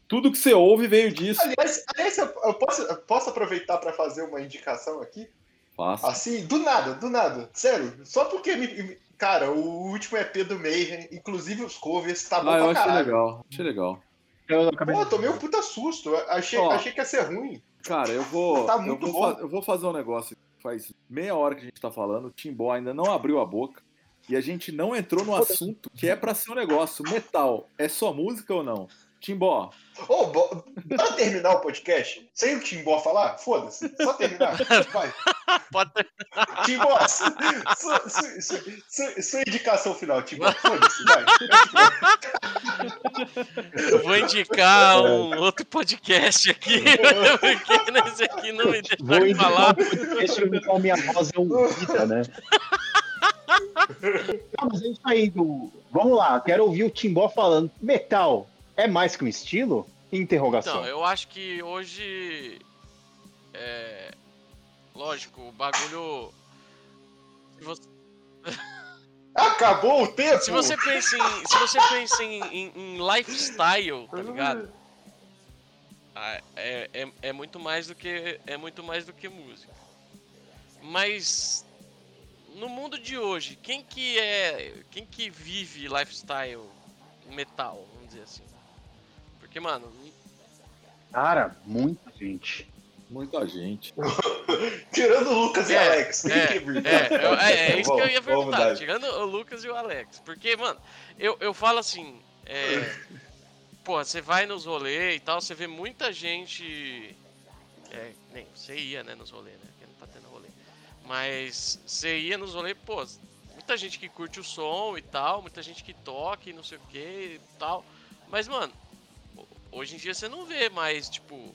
Tudo que você ouve veio disso. Aliás, aliás eu, eu posso, eu posso aproveitar para fazer uma indicação aqui? Faça. Assim, do nada, do nada. Sério, só porque me. me- Cara, o último EP do Mayhem, inclusive os covers, tá bom Ah, eu pra achei caralho. legal. Achei legal. Eu acabei Pô, tomei um puta susto. Achei, Ó. achei que ia ser ruim. Cara, eu vou. Tá eu, muito vou eu vou fazer um negócio. Faz meia hora que a gente tá falando, o Timbó ainda não abriu a boca. E a gente não entrou no assunto que é pra ser um negócio. Metal, é só música ou não? Timbó, Ô, bo... bora terminar o podcast sem o Timbó falar? Foda-se. Só terminar. Vai. Pode ter- Timbó, su- su- su- su- su- sua indicação final, Timbó. Foda-se, vai. Eu vou indicar um outro podcast aqui, porque nesse aqui não me Vou deixaram indicar falar. um podcast qual minha voz é um vida, né? Não, mas é isso aí, do... Vamos lá, quero ouvir o Timbó falando. Metal é mais que um estilo? Interrogação. Então, eu acho que hoje. É. Lógico, o bagulho. Se você, Acabou o tempo? se você pensa em. Se você pensa em, em- em lifestyle, tá ligado? Ah, É, é, é muito mais do que. É muito mais do que música. Mas. No mundo de hoje, quem que é. Quem que vive lifestyle metal, vamos dizer assim? Porque, mano, Cara, muita gente. muita gente. Tirando o Lucas e É, Alex. É, é, eu- é, é isso que eu ia perguntar, tirando o Lucas e o Alex. Porque, mano, eu, eu falo assim, é, pô, você vai nos rolês e tal, você vê muita gente. É, nem, você ia, né, nos rolês, né? Mas você ia nos rolês, pô, muita gente que curte o som e tal, muita gente que toca e não sei o que e tal. Mas, mano, ho- hoje em dia você não vê mais, tipo,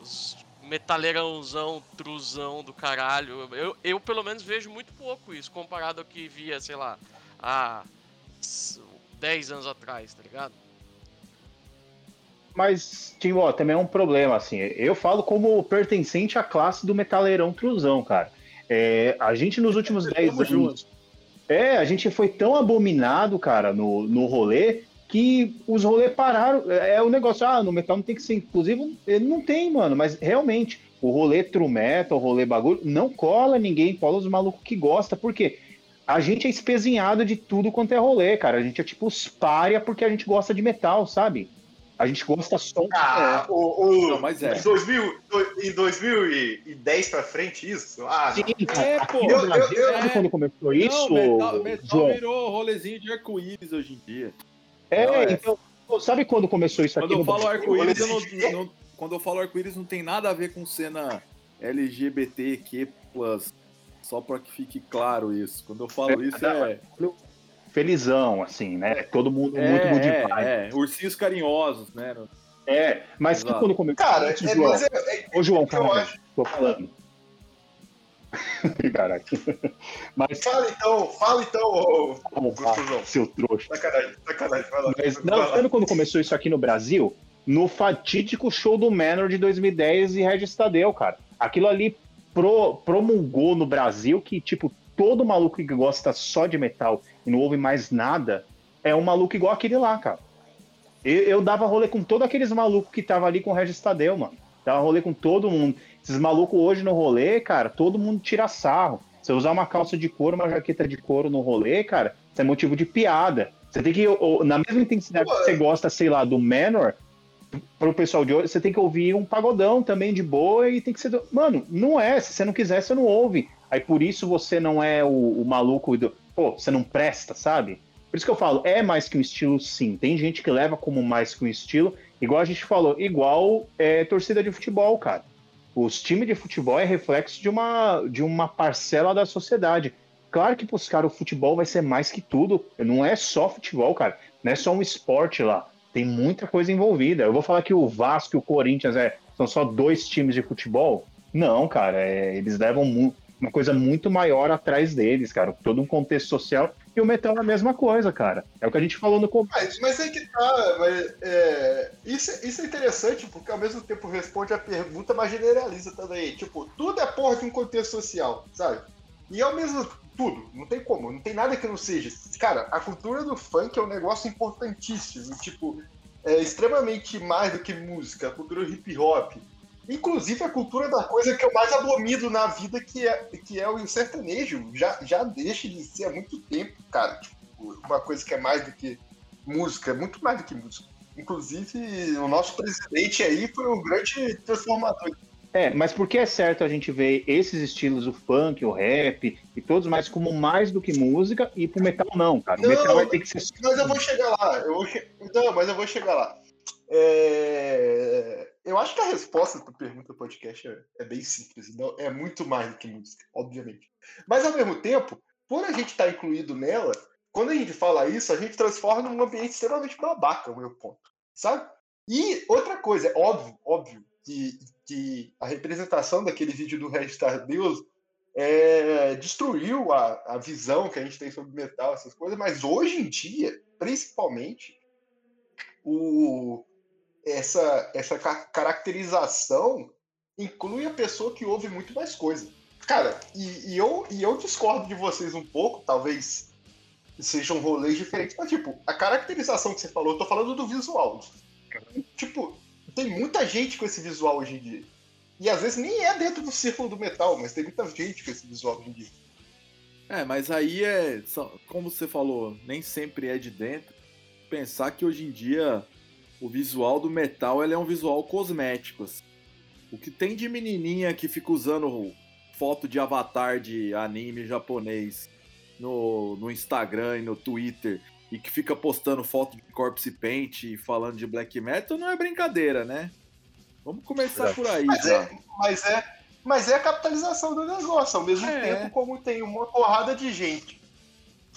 os metaleirãozão, truzão do caralho. Eu, eu, pelo menos, vejo muito pouco isso, comparado ao que via, sei lá, há s- 10 anos atrás, tá ligado? Mas, Timbó, também é um problema, assim. Eu falo como pertencente à classe do metaleirão truzão, cara. É, a gente nos últimos 10 Tamo anos. junto. É, a gente foi tão abominado, cara, no, no rolê, que os rolês pararam. É, é o negócio, ah, no metal não tem que ser inclusivo. Não tem, mano, mas realmente, o rolê true metal, o rolê bagulho, não cola ninguém, cola os malucos que gosta, porque a gente é espezinhado de tudo quanto é rolê, cara. A gente é tipo os pária porque a gente gosta de metal, sabe? A gente gosta só. Ah, o, o, Não, mas é. em 2000, do- em 2010 pra frente, isso? Ah, Sim, cara. É, pô. no Eu- Brasil, eu- sabe é. quando começou isso, não, metal, metal João? virou rolezinho de arco-íris hoje em dia. É, Não, é. então, sabe quando começou isso Quando aqui eu no falo Brasil? arco-íris, eu não, não- quando eu falo arco-íris não tem nada a ver com cena LGBTQ+, só pra que fique claro isso. Quando eu falo isso é... Felizão, assim, né? Todo mundo É, muito good é, vibe. é, ursinhos carinhosos, né? É, mas Exato. quando começou Cara, isso, é, João? mas é, é, Ô, João, cara, acho. tô falando. Caralho. Mas, Fala então, fala então, ô, como Gostosão. seu trouxa. sacanagem, sacanagem, vai lá. Mas, não, sabe quando começou isso aqui no Brasil? No fatídico show do Manor de 2010 e Regis Tadeu, cara. Aquilo ali pro, promulgou no Brasil que, tipo, todo maluco que gosta só de metal e não ouve mais nada é um maluco igual aquele lá, cara. Eu, eu dava rolê com todos aqueles malucos que tava ali com o Regis Tadeu, mano. Dava rolê com todo mundo. Esses malucos hoje no rolê, cara, todo mundo tira sarro. Você usar uma calça de couro, uma jaqueta de couro no rolê, cara, isso é motivo de piada. Você tem que, na mesma intensidade que você gosta, sei lá, do Menor, pro pessoal de hoje, você tem que ouvir um pagodão também de boa e tem que ser. Do... Mano, não é. Se você não quiser, você não ouve. Aí por isso você não é o, o maluco do. Pô, você não presta, sabe? Por isso que eu falo, é mais que um estilo, sim. Tem gente que leva como mais que um estilo, igual a gente falou, igual é, torcida de futebol, cara. Os times de futebol é reflexo de uma, de uma parcela da sociedade. Claro que pros caras o futebol vai ser mais que tudo. Não é só futebol, cara. Não é só um esporte lá tem muita coisa envolvida. Eu vou falar que o Vasco e o Corinthians é, são só dois times de futebol? Não, cara, é, eles levam uma coisa muito maior atrás deles, cara. Todo um contexto social. E o metal é a mesma coisa, cara. É o que a gente falou no começo. Mas, mas é que tá, mas, é, isso, isso é interessante, porque ao mesmo tempo responde a pergunta, mas generaliza também. Tipo, tudo é porra de um contexto social, sabe? E ao mesmo tudo, não tem como, não tem nada que não seja. Cara, a cultura do funk é um negócio importantíssimo, tipo, é extremamente mais do que música, a cultura hip hop. Inclusive a cultura da coisa que eu mais abomino na vida, que é, que é o sertanejo. Já, já deixa de ser há muito tempo, cara. Tipo, uma coisa que é mais do que música, muito mais do que música. Inclusive, o nosso presidente aí foi um grande transformador é, mas por que é certo a gente ver esses estilos, o funk, o rap e todos mais, como mais do que música e pro metal não, cara? O não, metal vai ter que ser. Mas eu vou chegar lá. Eu vou che... Não, mas eu vou chegar lá. É... Eu acho que a resposta da pergunta do podcast é, é bem simples. Não, é muito mais do que música, obviamente. Mas ao mesmo tempo, por a gente estar tá incluído nela, quando a gente fala isso, a gente transforma num ambiente extremamente babaca, o meu ponto. Sabe? E outra coisa, é óbvio, óbvio, que, que a representação daquele vídeo do Restar Deus é, destruiu a, a visão que a gente tem sobre metal, essas coisas, mas hoje em dia, principalmente, o, essa, essa caracterização inclui a pessoa que ouve muito mais coisa. Cara, e, e, eu, e eu discordo de vocês um pouco, talvez sejam rolês diferentes, mas, tipo, a caracterização que você falou, eu tô falando do visual. Tipo, tem muita gente com esse visual hoje em dia. E às vezes nem é dentro do círculo do metal, mas tem muita gente com esse visual hoje em dia. É, mas aí é. Como você falou, nem sempre é de dentro. Pensar que hoje em dia o visual do metal ele é um visual cosmético. Assim. O que tem de menininha que fica usando foto de avatar de anime japonês no, no Instagram e no Twitter e que fica postando foto de Corpse Paint e falando de black metal não é brincadeira, né? Vamos começar é. por aí, mas É, mas é, mas é a capitalização do negócio, ao mesmo é. tempo como tem uma porrada de gente.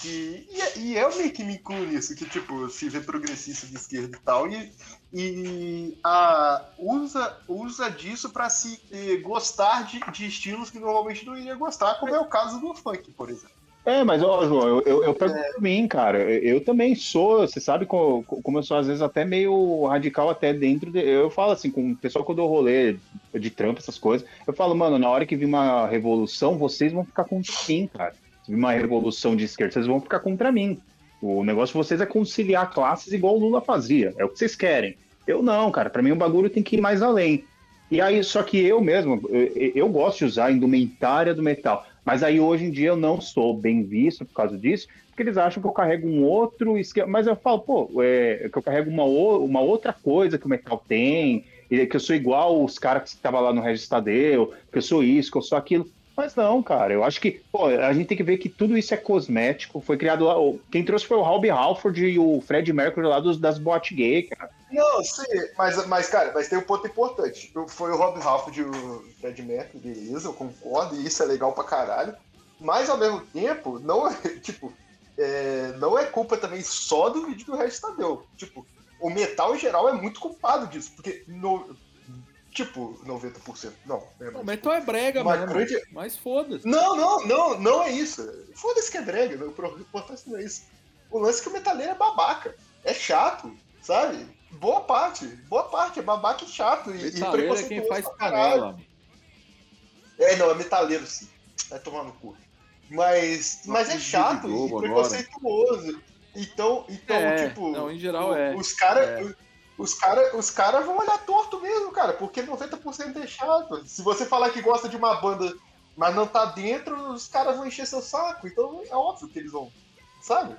E, e eu meio que me incluo nisso, que tipo, se vê progressista de esquerda e tal, e, e a, usa, usa disso para se eh, gostar de, de estilos que normalmente não iria gostar, como é o caso do funk, por exemplo. É, mas, ó, João, eu, eu, eu pergunto é. mim, cara. Eu, também sou, você sabe como, como eu sou, às vezes, até meio radical até dentro. De, eu falo assim, com o pessoal que eu dou rolê de trampo, essas coisas, eu falo, mano, na hora que vir uma revolução, vocês vão ficar contra mim, cara. Uma revolução de esquerda, vocês vão ficar contra mim. O negócio de vocês é conciliar classes igual o Lula fazia. É o que vocês querem. Eu não, cara. Para mim o bagulho tem que ir mais além. E aí, só que eu mesmo, eu, eu gosto de usar a indumentária do metal. Mas aí hoje em dia eu não sou bem visto por causa disso, porque eles acham que eu carrego um outro esquema. Mas eu falo, pô, é, que eu carrego uma, uma outra coisa que o metal tem, que eu sou igual os caras que estavam lá no Regis Tadeu, que eu sou isso, que eu sou aquilo. Mas não, cara, eu acho que pô, a gente tem que ver que tudo isso é cosmético. Foi criado lá. Quem trouxe foi o Robbie Halford e o Fred Mercury lá dos, das boate gay, cara. Não, sim, mas, mas, cara, mas tem um ponto importante. Foi o Rob Halford e o Fred Mercury, beleza, eu concordo, e isso é legal pra caralho. Mas ao mesmo tempo, não é, tipo, é, não é culpa também só do vídeo do Regis Tadeu. Tipo, o metal em geral é muito culpado disso, porque no, tipo, 90%. Não. É o metal é brega, mano. Grande... Mas foda-se. Não, não, não, não é isso. Foda-se que é brega, o importante não é isso. O lance é que o metaleiro é babaca. É chato, sabe? Boa parte, boa parte, é babaca e chato. E, e é quem faz canela. É, não, é metaleiro sim. Vai tomar no cu. Mas, Uma mas é chato e preconceituoso. Então, então É, tipo. não, em geral é. Os caras. É. Os caras os cara vão olhar torto mesmo, cara, porque 90% é chato. Se você falar que gosta de uma banda, mas não tá dentro, os caras vão encher seu saco. Então é óbvio que eles vão, sabe?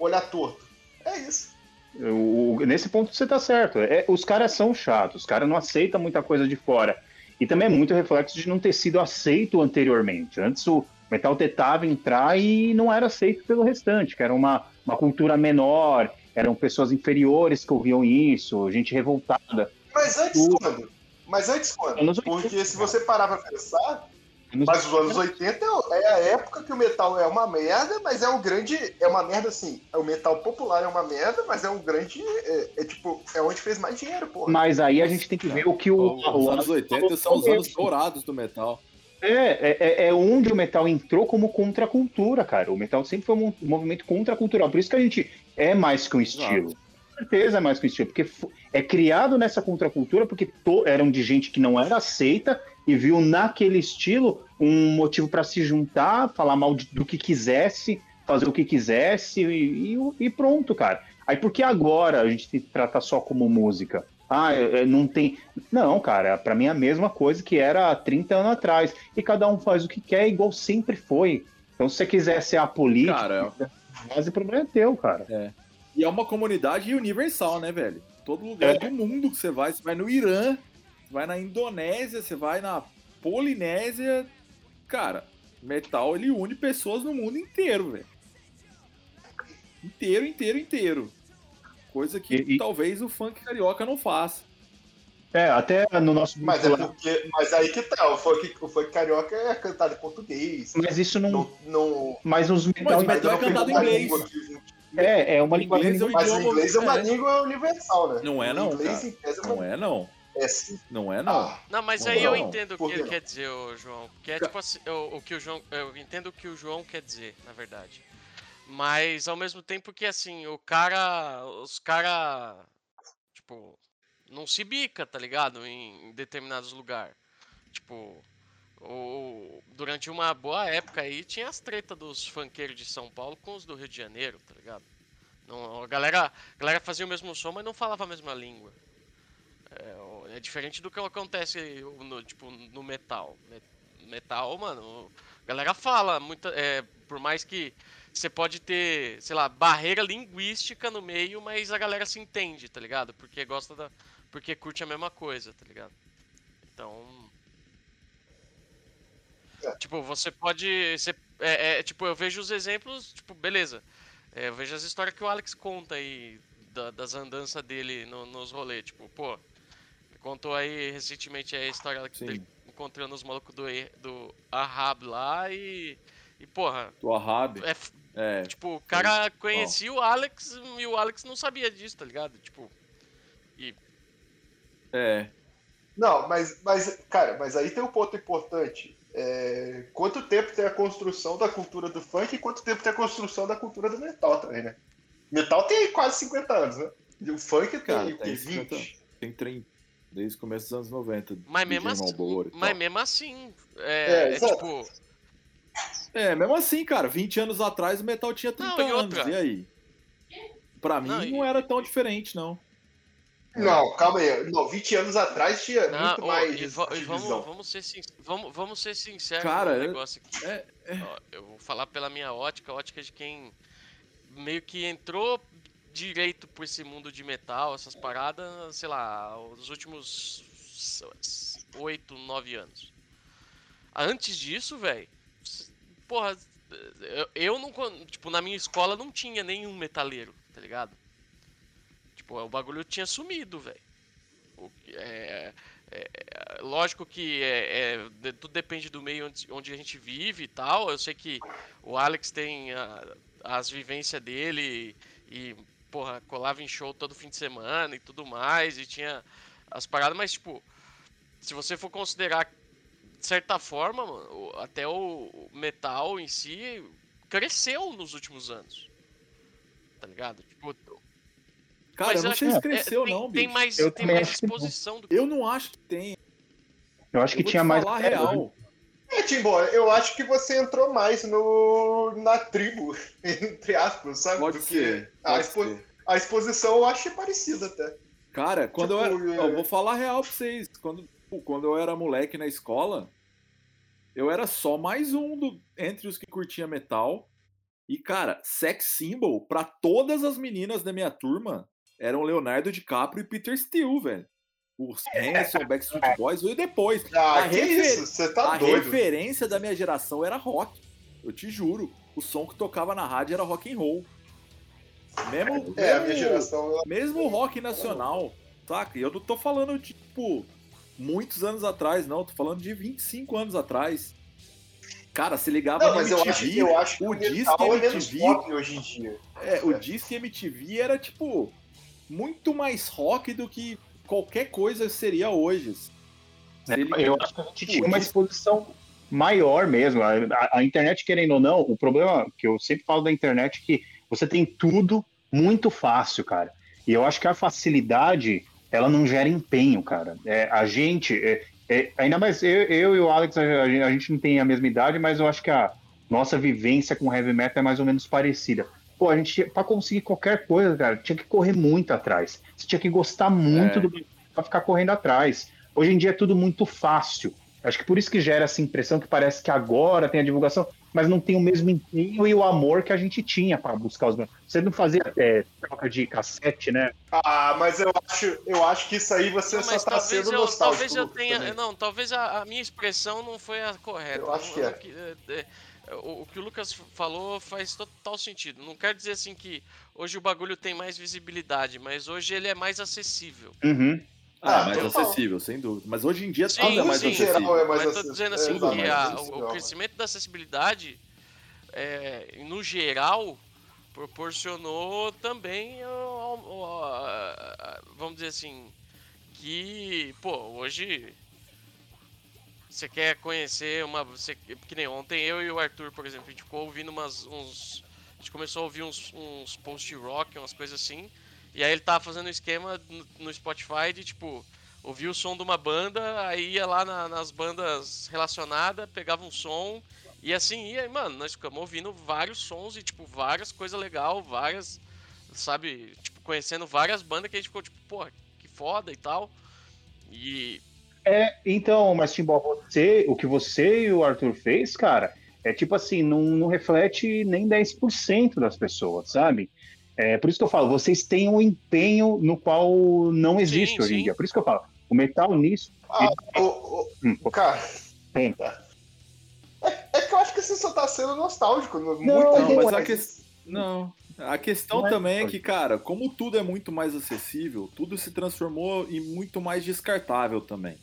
Olhar torto. É isso. O- nesse ponto você tá certo. É, os caras são chatos, os caras não aceitam muita coisa de fora. E também é muito reflexo de não ter sido aceito anteriormente. Antes o metal tentava entrar e não era aceito pelo restante, que era uma, uma cultura menor, eram pessoas inferiores que ouviam isso, gente revoltada. Mas antes O- quando? Mas antes quando? Anos 80, Porque se cara. você parar pra pensar, Anos mas os anos 80 é a época que o metal é uma merda, mas é um grande. É uma merda assim. O metal popular é uma merda, mas é um grande. É, é tipo, é onde fez mais dinheiro, porra. Mas aí a gente tem que ver o que o. Os o- anos 80 são os anos dourados do metal. É, é, é- é onde o metal entrou como contracultura, cara. O metal sempre foi um mo- movimento contracultural. Por isso que a gente é mais que um estilo. Com certeza é mais que um estilo. Porque é criado nessa contracultura porque eram de gente que não era aceita e viu naquele estilo um motivo para se juntar, falar mal de- do que quisesse, fazer o que quisesse e, e- e pronto, cara. Aí por que agora a gente tem que tratar só como música? Ah, é- é, não tem. Não, cara, pra mim é a mesma coisa que era há 30 anos atrás. E cada um faz o que quer, igual sempre foi. Então, se você quiser ser apolítico, Cara, mas o problema é teu, cara. E é uma comunidade universal, né, velho? Todo lugar É. do mundo que você vai, você vai no Irã, você vai na Indonésia, você vai na Polinésia. Cara, metal ele une pessoas no mundo inteiro, velho. Inteiro, inteiro, inteiro. Coisa que E- talvez o funk carioca não faça. É, até no nosso grupo Mas, é porque, mas aí que tá, o funk, o funk carioca é cantado em português. Mas isso não. Não, não, Mas os metal. Mas metal é cantado em pegou uma inglês. É, é uma O linguagem. inglês é o Mas o inglês é uma é. língua universal, né? Não é O não, inglês, cara. em tese, é Não é não. é sim. Não é não. Ah, Não, mas Não, aí eu não. entendo o que ele não? quer dizer, João. Porque é tipo assim, o, o que o João. Eu entendo o que o João quer dizer, na verdade. Mas ao mesmo tempo que assim, o cara. Os cara. Tipo. Não se bica, tá ligado? Em, em determinados lugares. Tipo. O, durante uma boa época aí tinha as tretas dos funkeiros de São Paulo com os do Rio de Janeiro, tá ligado? Não, a, galera, a galera fazia o mesmo som, mas não falava a mesma língua. É, é diferente do que acontece no, tipo, no metal. Me- Metal, mano, a galera fala, muita, é, por mais que você pode ter, sei lá, barreira linguística no meio, mas a galera se entende, tá ligado? Porque gosta da. Porque curte a mesma coisa, tá ligado? Então. É. Tipo, você pode. Você, é, é, tipo, eu vejo os exemplos, tipo, beleza. É, eu vejo as histórias que o Alex conta aí da- das andanças dele no- nos rolês. Tipo, pô, ele contou aí recentemente a história Sim. dele encontrando os malucos do, do Ahab lá e. E, porra, Do Ahab. é, É. tipo, o cara conhecia o Alex e o Alex não sabia disso, tá ligado? Tipo, É. Não, mas, mas, cara, mas aí tem um ponto importante. É, quanto tempo tem a construção da cultura do funk e quanto tempo tem a construção da cultura do metal também, né? Metal tem quase 50 anos, né? E o funk tem, Cara, tem tem 20. 50. Tem 30. Desde o começo dos anos 90. mas mesmo assim, e mas mesmo assim, É, é, é tipo, É, mesmo assim, cara, 20 anos atrás o metal tinha 30 Não, e anos. outra? E aí? Pra mim Não, não, e- era tão diferente, não. Não, calma aí. Não, 20 anos atrás tinha não, muito ô, mais e, va- e vamos, vamos, ser sin- vamos, vamos ser sinceros Cara, no eu- negócio aqui. É, Ó, eu vou falar pela minha ótica, a ótica de quem meio que entrou direito por esse mundo de metal, essas paradas, sei lá, nos últimos 8, 9 anos. Antes disso, velho, porra, eu, eu não, tipo, na minha escola não tinha nenhum metaleiro, tá ligado? Tipo, o bagulho tinha sumido, velho. É, é- é- lógico que é, é, tudo depende do meio onde, onde a gente vive e tal. Eu sei que o Alex tem a- as vivências dele e, porra, colava em show todo fim de semana e tudo mais, e tinha as paradas, mas, tipo, se você for considerar de certa forma, mano, até o metal em si cresceu nos últimos anos. Tá ligado? Tipo, Cara, mas eu não sei se que- cresceu, é, tem, não, tem bicho. mais, Eu tem mais exposição do que. Eu não acho que tem. Eu acho Eu que vou tinha te mais. falar a é, real. É, Timbo, eu acho que você entrou mais no, na tribo, entre aspas, sabe? Pode do ser. que a, expo- ser. a exposição eu acho parecida até. Cara, quando eu Tipo, era. é- Eu vou falar real pra vocês. Quando, quando eu era moleque na escola, eu era só mais um do, entre os que curtia metal. E, cara, sex symbol pra todas as meninas da minha turma eram Leonardo DiCaprio e Peter Steele, velho. Os Hanson, Backstreet Boys veio depois. Ah, A que refer- isso? Você tá a doido. referência da minha geração era rock. Eu te juro. O som que tocava na rádio era rock and roll. Mesmo, É, a mesmo- minha geração. mesmo o rock nacional, saca? E eu não tô falando de, tipo, muitos anos atrás, não. Tô falando de 25 anos atrás. Cara, se ligava Não, no mas eu MTV, acho, eu acho que o disco é MTV, hoje em dia. é, o disco MTV era, tipo, muito mais rock do que qualquer coisa seria hoje. Se ele- Eu acho que a gente tinha Putz. uma exposição maior mesmo. A, a- a internet, querendo ou não, o problema que eu sempre falo da internet é que você tem tudo muito fácil, cara. E eu acho que a facilidade, ela não gera empenho, cara. É, a gente, é, é, ainda mais eu, eu e o Alex, a, gente- a gente não tem a mesma idade, mas eu acho que a nossa vivência com heavy metal é mais ou menos parecida. Pô, a gente, pra conseguir qualquer coisa, cara, tinha que correr muito atrás. Você tinha que gostar muito É. do pra ficar correndo atrás. Hoje em dia é tudo muito fácil. Acho que por isso que gera essa impressão que parece que agora tem a divulgação, mas não tem o mesmo empenho e o amor que a gente tinha para buscar os. Você não fazia é, troca de cassete, né? Ah, mas eu acho, eu acho que isso aí você Não, só tá talvez sendo eu, nostálgico. talvez eu tenha. também. Não, talvez a, a minha expressão não foi a correta. Eu acho que O- é. o que- é, é, O, o que o Lucas falou faz total sentido. Não quer dizer assim que hoje o bagulho tem mais visibilidade, mas hoje ele é mais acessível. Uhum. Ah, Ah, mais acessível, sem dúvida. Mas hoje em dia Sim, tudo é mais sim. acessível. geral é mais Mas tô acessível. dizendo É, assim exato, que a- o, o crescimento da acessibilidade, é, no geral, proporcionou também, vamos dizer assim, que, pô, hoje você quer conhecer uma. Você, que nem ontem eu e o Arthur, por exemplo, a gente ficou ouvindo umas, uns. A gente começou a ouvir uns, uns post-rock, umas coisas assim. E aí ele tava fazendo um esquema no, Spotify de tipo. Ouvia o som de uma banda, aí ia lá na- nas bandas relacionadas, pegava um som, e assim ia, e, mano, nós ficamos ouvindo vários sons e, tipo, várias coisas legais, várias, sabe, tipo, conhecendo várias bandas que a gente ficou, tipo, porra, que foda e tal. E, É, então, mas Timbó, você, o que você e o Arthur fez, cara, é tipo assim, não, não reflete nem 10% das pessoas, sabe? É, por isso que eu falo, vocês têm um empenho no qual não existe Sim, hoje em sim. dia. Por isso que eu falo, o metal nisso. Ah, o, o- Hum, cara, tem. é que eu acho que você só tá sendo nostálgico. Muita Não, gente mas a que-. Não. A questão Não é também é coisa. que, cara, como tudo é muito mais acessível, tudo se transformou em muito mais descartável também.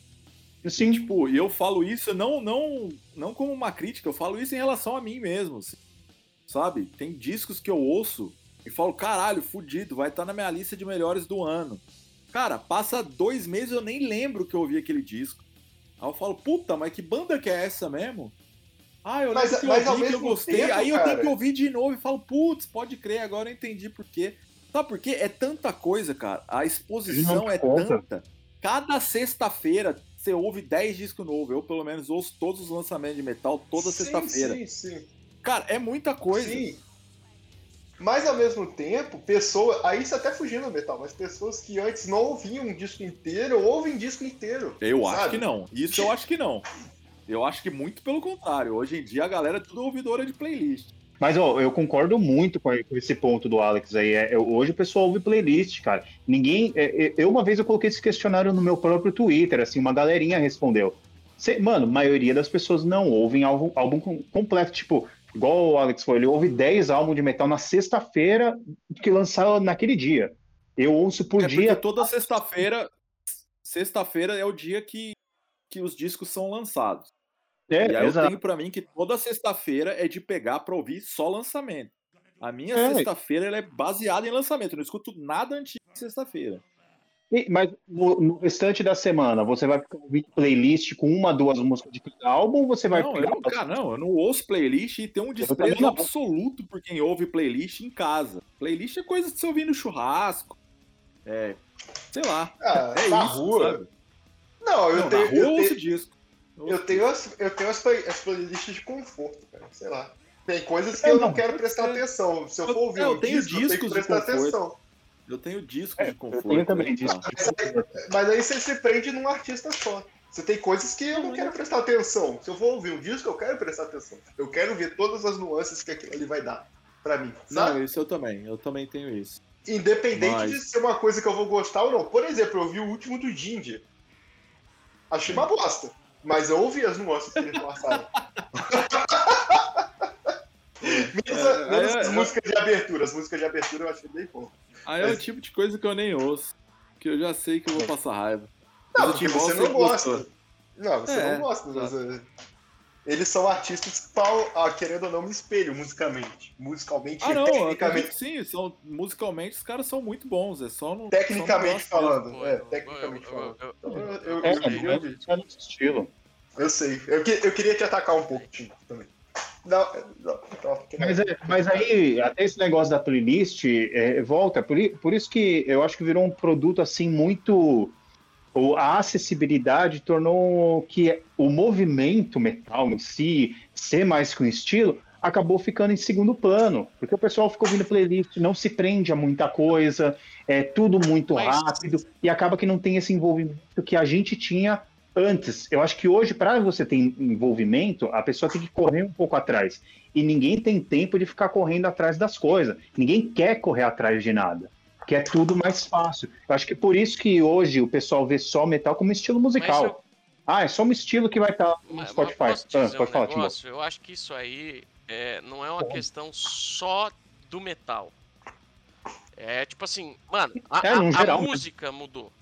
Sim, Tipo, e eu falo isso não, não, não como uma crítica, eu falo isso em relação a mim mesmo. assim. Sabe? Tem discos que eu ouço e falo, caralho, fudido, vai estar na minha lista de melhores do ano. Cara, passa dois meses eu nem lembro que eu ouvi aquele disco. Aí eu falo, puta, mas que banda que é essa mesmo? Ah, eu Mas- lembro que mas eu ao ouvi, que eu gostei. tempo, aí eu cara- tenho que ouvir de novo e falo, putz, pode crer, agora eu entendi por quê. Sabe por quê? É tanta coisa, cara. A exposição é conta. tanta. Cada sexta-feira você ouve 10 discos novos. Eu, pelo menos, ouço todos os lançamentos de metal toda Sim, sexta-feira. Sim, sim. Cara, é muita coisa. Sim. Mas ao mesmo tempo, pessoas. Aí você até fugindo do metal, mas pessoas que antes não ouviam um disco inteiro, ouvem disco inteiro. Eu sabe? acho que não. Isso eu acho que não. Eu acho que muito pelo contrário. Hoje em dia a galera é tudo ouvidora de playlist. Mas ó, eu concordo muito com esse ponto do Alex aí. É, eu- hoje o pessoal ouve playlist, cara. Ninguém. é, é, eu uma vez eu coloquei esse questionário no meu próprio Twitter, assim, uma galerinha respondeu. Cê- mano, a maioria das pessoas não ouvem álbum, álbum com- completo. Tipo, igual o Alex falou, ele ouve 10 álbuns de metal na sexta-feira que lançaram naquele dia. Eu ouço por é dia. toda sexta-feira. Sexta-feira é o dia que, que os discos são lançados. É, e aí eu exato. tenho pra mim que toda sexta-feira é de pegar pra ouvir só lançamento. A minha É. sexta-feira é baseada em lançamento. Eu não escuto nada antigo de sexta-feira. E- Mas no, no restante da semana, você vai ficar ouvindo playlist com uma, duas músicas de cada álbum ou você vai Não, eu pegar. não, cara, não, eu não ouço playlist e tenho um desprezo absoluto por quem ouve playlist em casa. Playlist é coisa de você ouvir no churrasco. É. Sei lá. Ah, É na isso. rua. sabe? Não, eu Não, tenho. na rua eu eu tenho- ouço disco. Eu tenho as, eu tenho as, play- as playlists de conforto, cara. Sei lá. Tem coisas que É, eu não não, quero prestar é. atenção. Se eu Eu- for ouvir é, eu um tenho disco, eu tenho que discos de prestar conforto. atenção. Eu tenho disco É, de eu conforto. tenho também né, disco. tá? Mas aí você se prende num artista só. Você tem coisas que eu não quero prestar atenção. Se eu vou ouvir um disco, eu quero prestar atenção. Eu quero ver todas as nuances que aquilo ali vai dar pra mim. Sabe? Não, isso eu também. Eu também tenho isso. Independente Mas- de ser uma coisa que eu vou gostar ou não. Por exemplo, eu vi o último do Ginger. Achei uma bosta. Mas eu ouvi as nuances que eles passaram. menos É, menos é, as é. músicas de abertura. As músicas de abertura eu achei bem bom. Aí é o Mas- tipo de coisa que eu nem ouço. Que eu já sei que eu vou passar raiva. Não, Mas porque você não gosta. gostou. Não, você É, não gosta. Mas, é, eles são artistas que, pau- ah, querendo ou não, me espelham musicalmente. Musicalmente Ah, e não, tecnicamente. sim, são, musicalmente os caras são muito bons, é só no. Tecnicamente só no gosto falando. Pô, É, eu- tecnicamente eu- falando. eu- Então, Eu, eu- É, eu, é no estilo. Eu sei. Eu, que- eu queria te atacar um pouco, Tim, também. Não, não, não. Mas, é- mas aí, até esse negócio da playlist, é, volta, por, por isso que eu acho que virou um produto assim muito. ou A acessibilidade tornou que o movimento metal em si, ser mais que um estilo, acabou ficando em segundo plano. Porque o pessoal ficou ouvindo playlist, não se prende a muita coisa, é tudo muito Mas- rápido, e acaba que não tem esse envolvimento que a gente tinha antes. Eu acho que hoje, para você ter envolvimento, a pessoa tem que correr um pouco atrás. E ninguém tem tempo de ficar correndo atrás das coisas. Ninguém quer correr atrás de nada. Que é tudo mais fácil. Eu acho que é por isso que hoje o pessoal vê só metal como estilo musical. Mas eu- Ah, é só um estilo que vai estar no Mas- mas Spotify. te Ah, pode um falar, negócio? Eu acho que isso aí é, não é uma Pode. questão só do metal. É tipo assim, mano, a, É, a- num a geral, né? música mudou,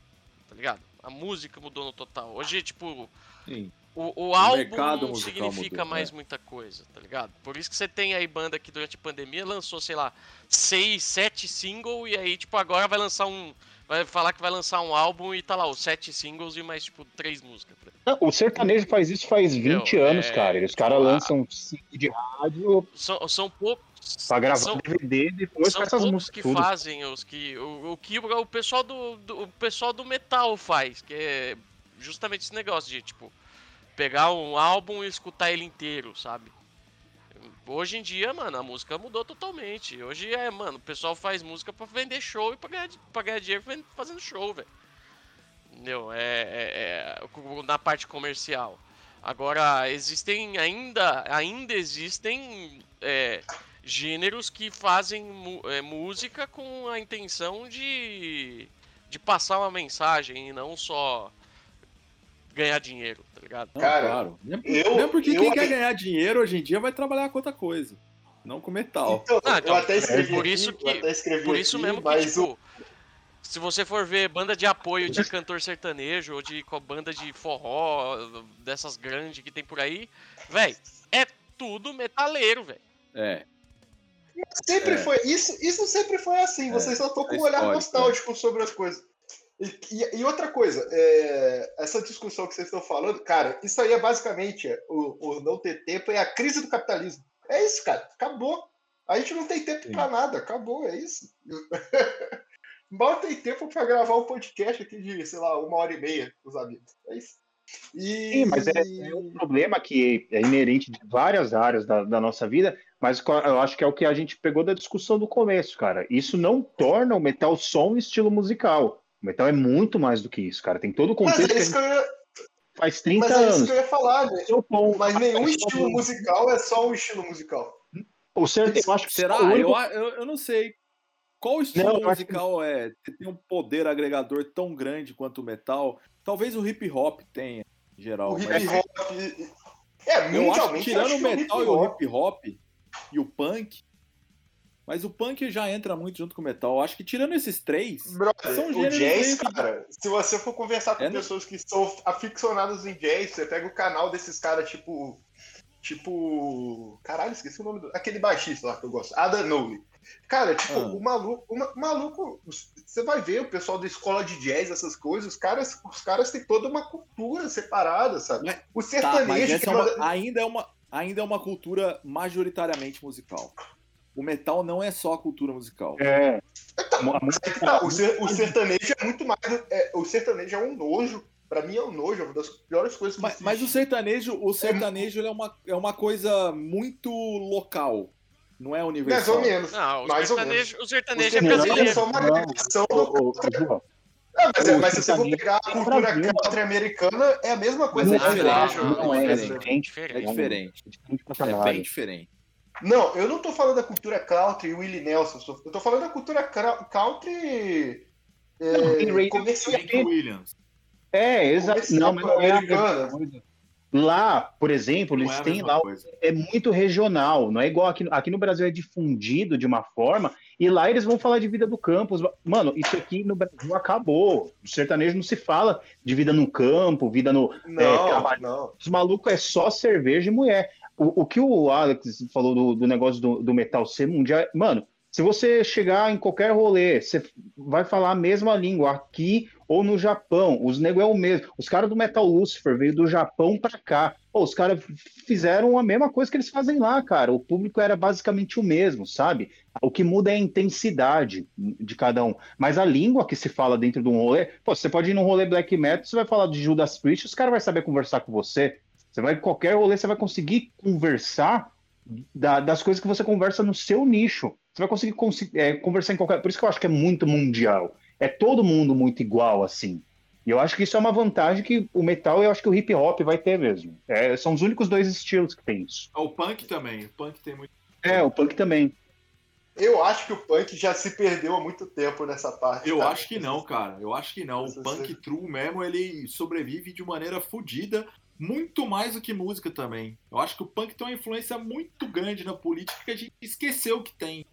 tá ligado? A música mudou no total. Hoje, tipo, Sim. o, o álbum não significa mudou, mais é. muita coisa, tá ligado? Por isso que você tem aí banda que durante a pandemia lançou, sei lá, seis, sete singles e aí, tipo, agora vai lançar um. Vai falar que vai lançar um álbum e tá lá, os sete singles e mais, tipo, três músicas. Não, O sertanejo faz isso faz 20 Meu, anos, é, cara. Os caras tipo, a- lançam de rádio São, são poucos. Pra gravar são, DVD e depois são com essas músicas que tudo. fazem os que o, o que o pessoal do, do- o pessoal do metal faz, que é justamente esse negócio de tipo pegar um álbum e escutar ele inteiro, sabe? Hoje em dia, mano, a música mudou totalmente. Hoje é, mano, o pessoal faz música pra vender show e pra ganhar, pra ganhar dinheiro fazendo show, velho. Entendeu? É, é- é na parte comercial. Agora, existem ainda, ainda existem é, gêneros que fazem é, música com a intenção de, de passar uma mensagem e não só ganhar dinheiro, tá ligado? Não, Cara, claro. Eu- mesmo porque eu- quem quer ganhar dinheiro hoje em dia vai trabalhar com outra coisa. Não com metal. Então, Ah, então, eu até escrevi por aqui, isso eu que- até escrevi Por isso aqui, mesmo que, mas o- tipo, se você for ver banda de apoio de cantor sertanejo ou de banda de forró, dessas grandes que tem por aí, velho, é tudo metaleiro, velho. É. Sempre É. foi. Isso, isso sempre foi assim. É, Vocês só estão com é um olhar histórico, nostálgico sobre as coisas. E, e- e outra coisa, é, essa discussão que vocês estão falando, cara, isso aí é basicamente é, o, o não ter tempo é a crise do capitalismo. É isso, cara. Acabou. A gente não tem tempo pra nada. Acabou, é isso. Mal tem tempo pra gravar um podcast aqui de, sei lá, uma hora e meia com os amigos. É isso. E... Sim, mas é, é um problema que é inerente de várias áreas da, da nossa vida, mas eu acho que é o que a gente pegou da discussão do começo, cara. Isso não torna o metal só um estilo musical. O metal é muito mais do que isso, cara. Tem todo o Mas contexto é que a isso gente que eu ia, faz 30 mas é isso anos. que eu ia falar, né? Seu ponto. Mas nenhum Seu estilo musical é só um estilo musical. O certo, eu acho que Será? o único- Eu, eu, eu não sei. Qual estilo Não, acho que- musical é que tem um poder agregador tão grande quanto o metal? Talvez o hip hop tenha, em geral. O hip mas hop. É, eu acho que mundialmente. tirando acho o que é metal hip e o hip hop e o punk. Mas o punk já entra muito junto com o metal. Acho que tirando esses três, São o jazz, cara, se você for conversar com É, né? pessoas que são aficionadas em jazz, você pega o canal desses caras, tipo. Tipo. Caralho, esqueci o nome do. Aquele baixista lá que eu gosto, Adam Nowley. Cara, tipo, Ah. o maluco, maluco, você vai ver o pessoal da escola de jazz, essas coisas, os caras, os caras têm toda uma cultura separada, sabe? Mas- o tá, sertanejo, essa é uma- ainda, é uma, ainda é uma cultura majoritariamente musical. O metal não é só a cultura musical. É, Então, é tá, o, ser- o sertanejo é muito mais. é, o sertanejo é um nojo Pra mim é um nojo, é uma das piores coisas que Mas, existe. mas o sertanejo, o sertanejo ele é, uma, é uma coisa muito local. Não é Mais universal. ou menos. Não, o mais ou sertanejo, menos. o sertanejo é O sertanejo brasileiro. é só uma Não, Ô, Ah, mas, é- mas se você for pegar a é cultura country americana, é a mesma coisa. Mas é que diferente, sertanejo não é, é diferente. Diferente. É diferente. É diferente É bem diferente. Não, eu não tô falando da cultura country e Willie Nelson. Eu tô falando da cultura country é, Não, comercial. Williams. É, exato. Não, mas não é Americana. Lá, por exemplo, Não eles é têm lá coisa. é muito regional, não é igual aqui, aqui no Brasil é difundido de uma forma, e lá eles vão falar de vida do campo. Mano, isso aqui no Brasil acabou. O sertanejo não se fala de vida no campo, vida no. Não, trabalho. não. Os malucos é só cerveja e mulher. O, o que o Alex falou do, do negócio do, do metal ser mundial, mano, se você chegar em qualquer rolê, você vai falar a mesma língua aqui ou no Japão. Os nego é o mesmo. Os caras do Metal Lucifer veio do Japão pra cá. Pô, os caras fizeram a mesma coisa que eles fazem lá, cara. O público era basicamente o mesmo, sabe? O que muda é a intensidade de cada um. Mas a língua que se fala dentro de um rolê, pô, você pode ir num rolê black metal, você vai falar de Judas Priest, os caras vão saber conversar com você. Você vai em qualquer rolê, você vai conseguir conversar da- das coisas que você conversa no seu nicho. Você vai conseguir é, conversar em qualquer. Por isso que eu acho que é muito mundial. É todo mundo muito igual, assim. E eu acho que isso é uma vantagem que o metal e eu acho que o hip hop vai ter mesmo. É, são os únicos dois estilos que tem isso. O punk também. O punk tem muito. É, o punk também. Eu acho que o punk já se perdeu há muito tempo nessa parte. Eu cara. acho que não, cara. Eu acho que não. O punk true mesmo, ele sobrevive de maneira fodida, muito mais do que música também. Eu acho que o punk tem uma influência muito grande na política que a gente esqueceu que tem.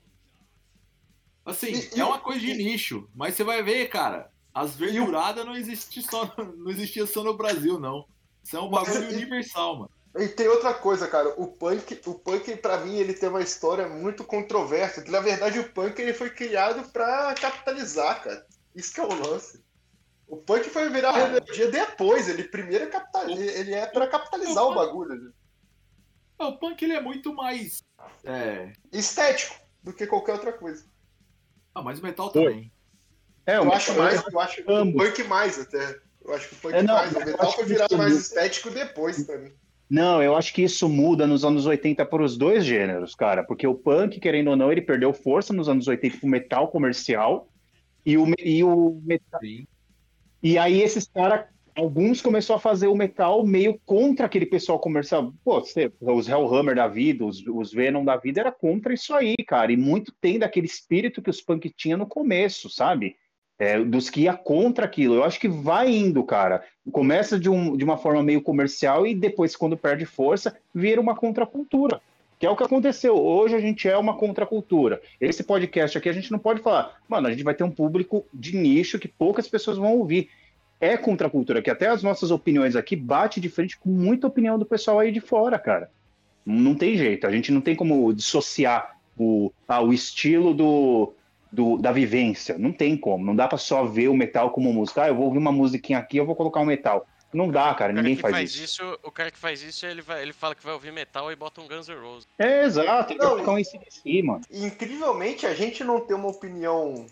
Assim, E- é uma coisa de e- nicho, mas você vai ver, cara, as verduradas não existem só não existia só no Brasil, não. Isso é um bagulho e- universal, mano. E tem outra coisa, cara. O punk, o punk para mim, ele tem uma história muito controversa. Que na verdade o punk ele foi criado pra capitalizar, cara. Isso que é o lance. O punk foi virar Cara. rebeldia depois. Ele primeiro é capital, ele é para capitalizar o o bagulho. né? O punk ele é muito mais. É... Estético do que qualquer outra coisa. Ah, mas o metal Foi. também. É, Eu o acho metal- mais, eu acho o ambos. punk mais até. Eu acho que o punk É, não, mais. O metal foi isso mais muda. estético depois pra mim. Não, eu acho que isso muda nos anos 80 para os dois gêneros, cara, porque o punk, querendo ou não, ele perdeu força nos anos 80 pro metal comercial e o, e o metal. Sim. E aí esses caras, alguns começou a fazer o metal meio contra aquele pessoal comercial. Pô, você- os Hellhammer da vida, os, os Venom da vida era contra isso aí, cara. E muito tem daquele espírito que os punk tinham no começo, sabe? É, dos que ia contra aquilo. Eu acho que vai indo, cara. Começa de, um, de uma forma meio comercial e depois, quando perde força, vira uma contracultura. Que é o que aconteceu. Hoje a gente é uma contracultura. Esse podcast aqui a gente não pode falar, mano, a gente vai ter um público de nicho que poucas pessoas vão ouvir. É contracultura, que até as nossas opiniões aqui bate de frente com muita opinião do pessoal aí de fora, cara. Não tem jeito. A gente não tem como dissociar o, ah, o estilo do, do- da vivência. Não tem como. Não dá pra só ver o metal como música. Ah, eu vou ouvir uma musiquinha aqui, eu vou colocar um metal. Não dá, cara. Cara Ninguém faz, faz isso. isso, o cara que faz isso, ele, vai, ele fala que vai ouvir metal e bota um Guns N' Roses. É, exato. Tem que Não, colocar um ACDC, mano. E, incrivelmente, a gente não ter uma opinião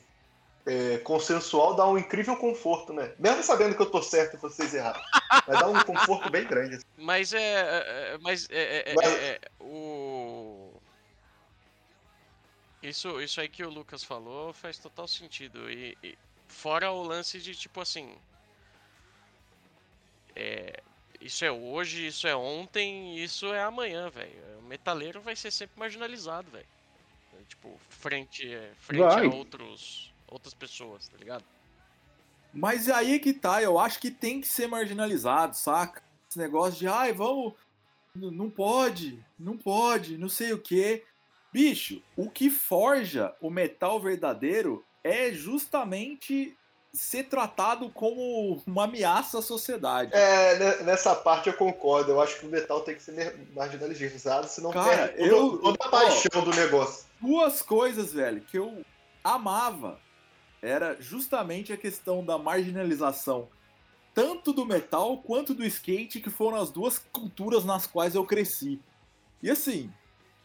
é, consensual dá um incrível conforto, né? Mesmo sabendo que eu tô certo e vocês erraram. Vai dar um conforto bem grande. assim. Mas é. é- é- Mas é, é- Mas- é- é- o. Isso, isso aí que o Lucas falou faz total sentido. E, e fora o lance de tipo assim. É, isso é hoje, isso é ontem, isso é amanhã, velho. O metaleiro vai ser sempre marginalizado, velho. É, Tipo, frente, é, frente Vai. a outros, outras pessoas, tá ligado? Mas aí que tá, eu acho que tem que ser marginalizado, saca? Esse negócio de, ai, vamos. Não pode, não pode, não sei o quê. Bicho, o que forja o metal verdadeiro é justamente ser tratado como uma ameaça à sociedade. É, ne- nessa parte eu concordo. Eu acho que o metal tem que ser marginalizado, senão Cara, perde toda, eu- toda a ó, paixão do negócio. Duas coisas, velho, que eu amava era justamente a questão da marginalização tanto do metal quanto do skate, que foram as duas culturas nas quais eu cresci. E assim,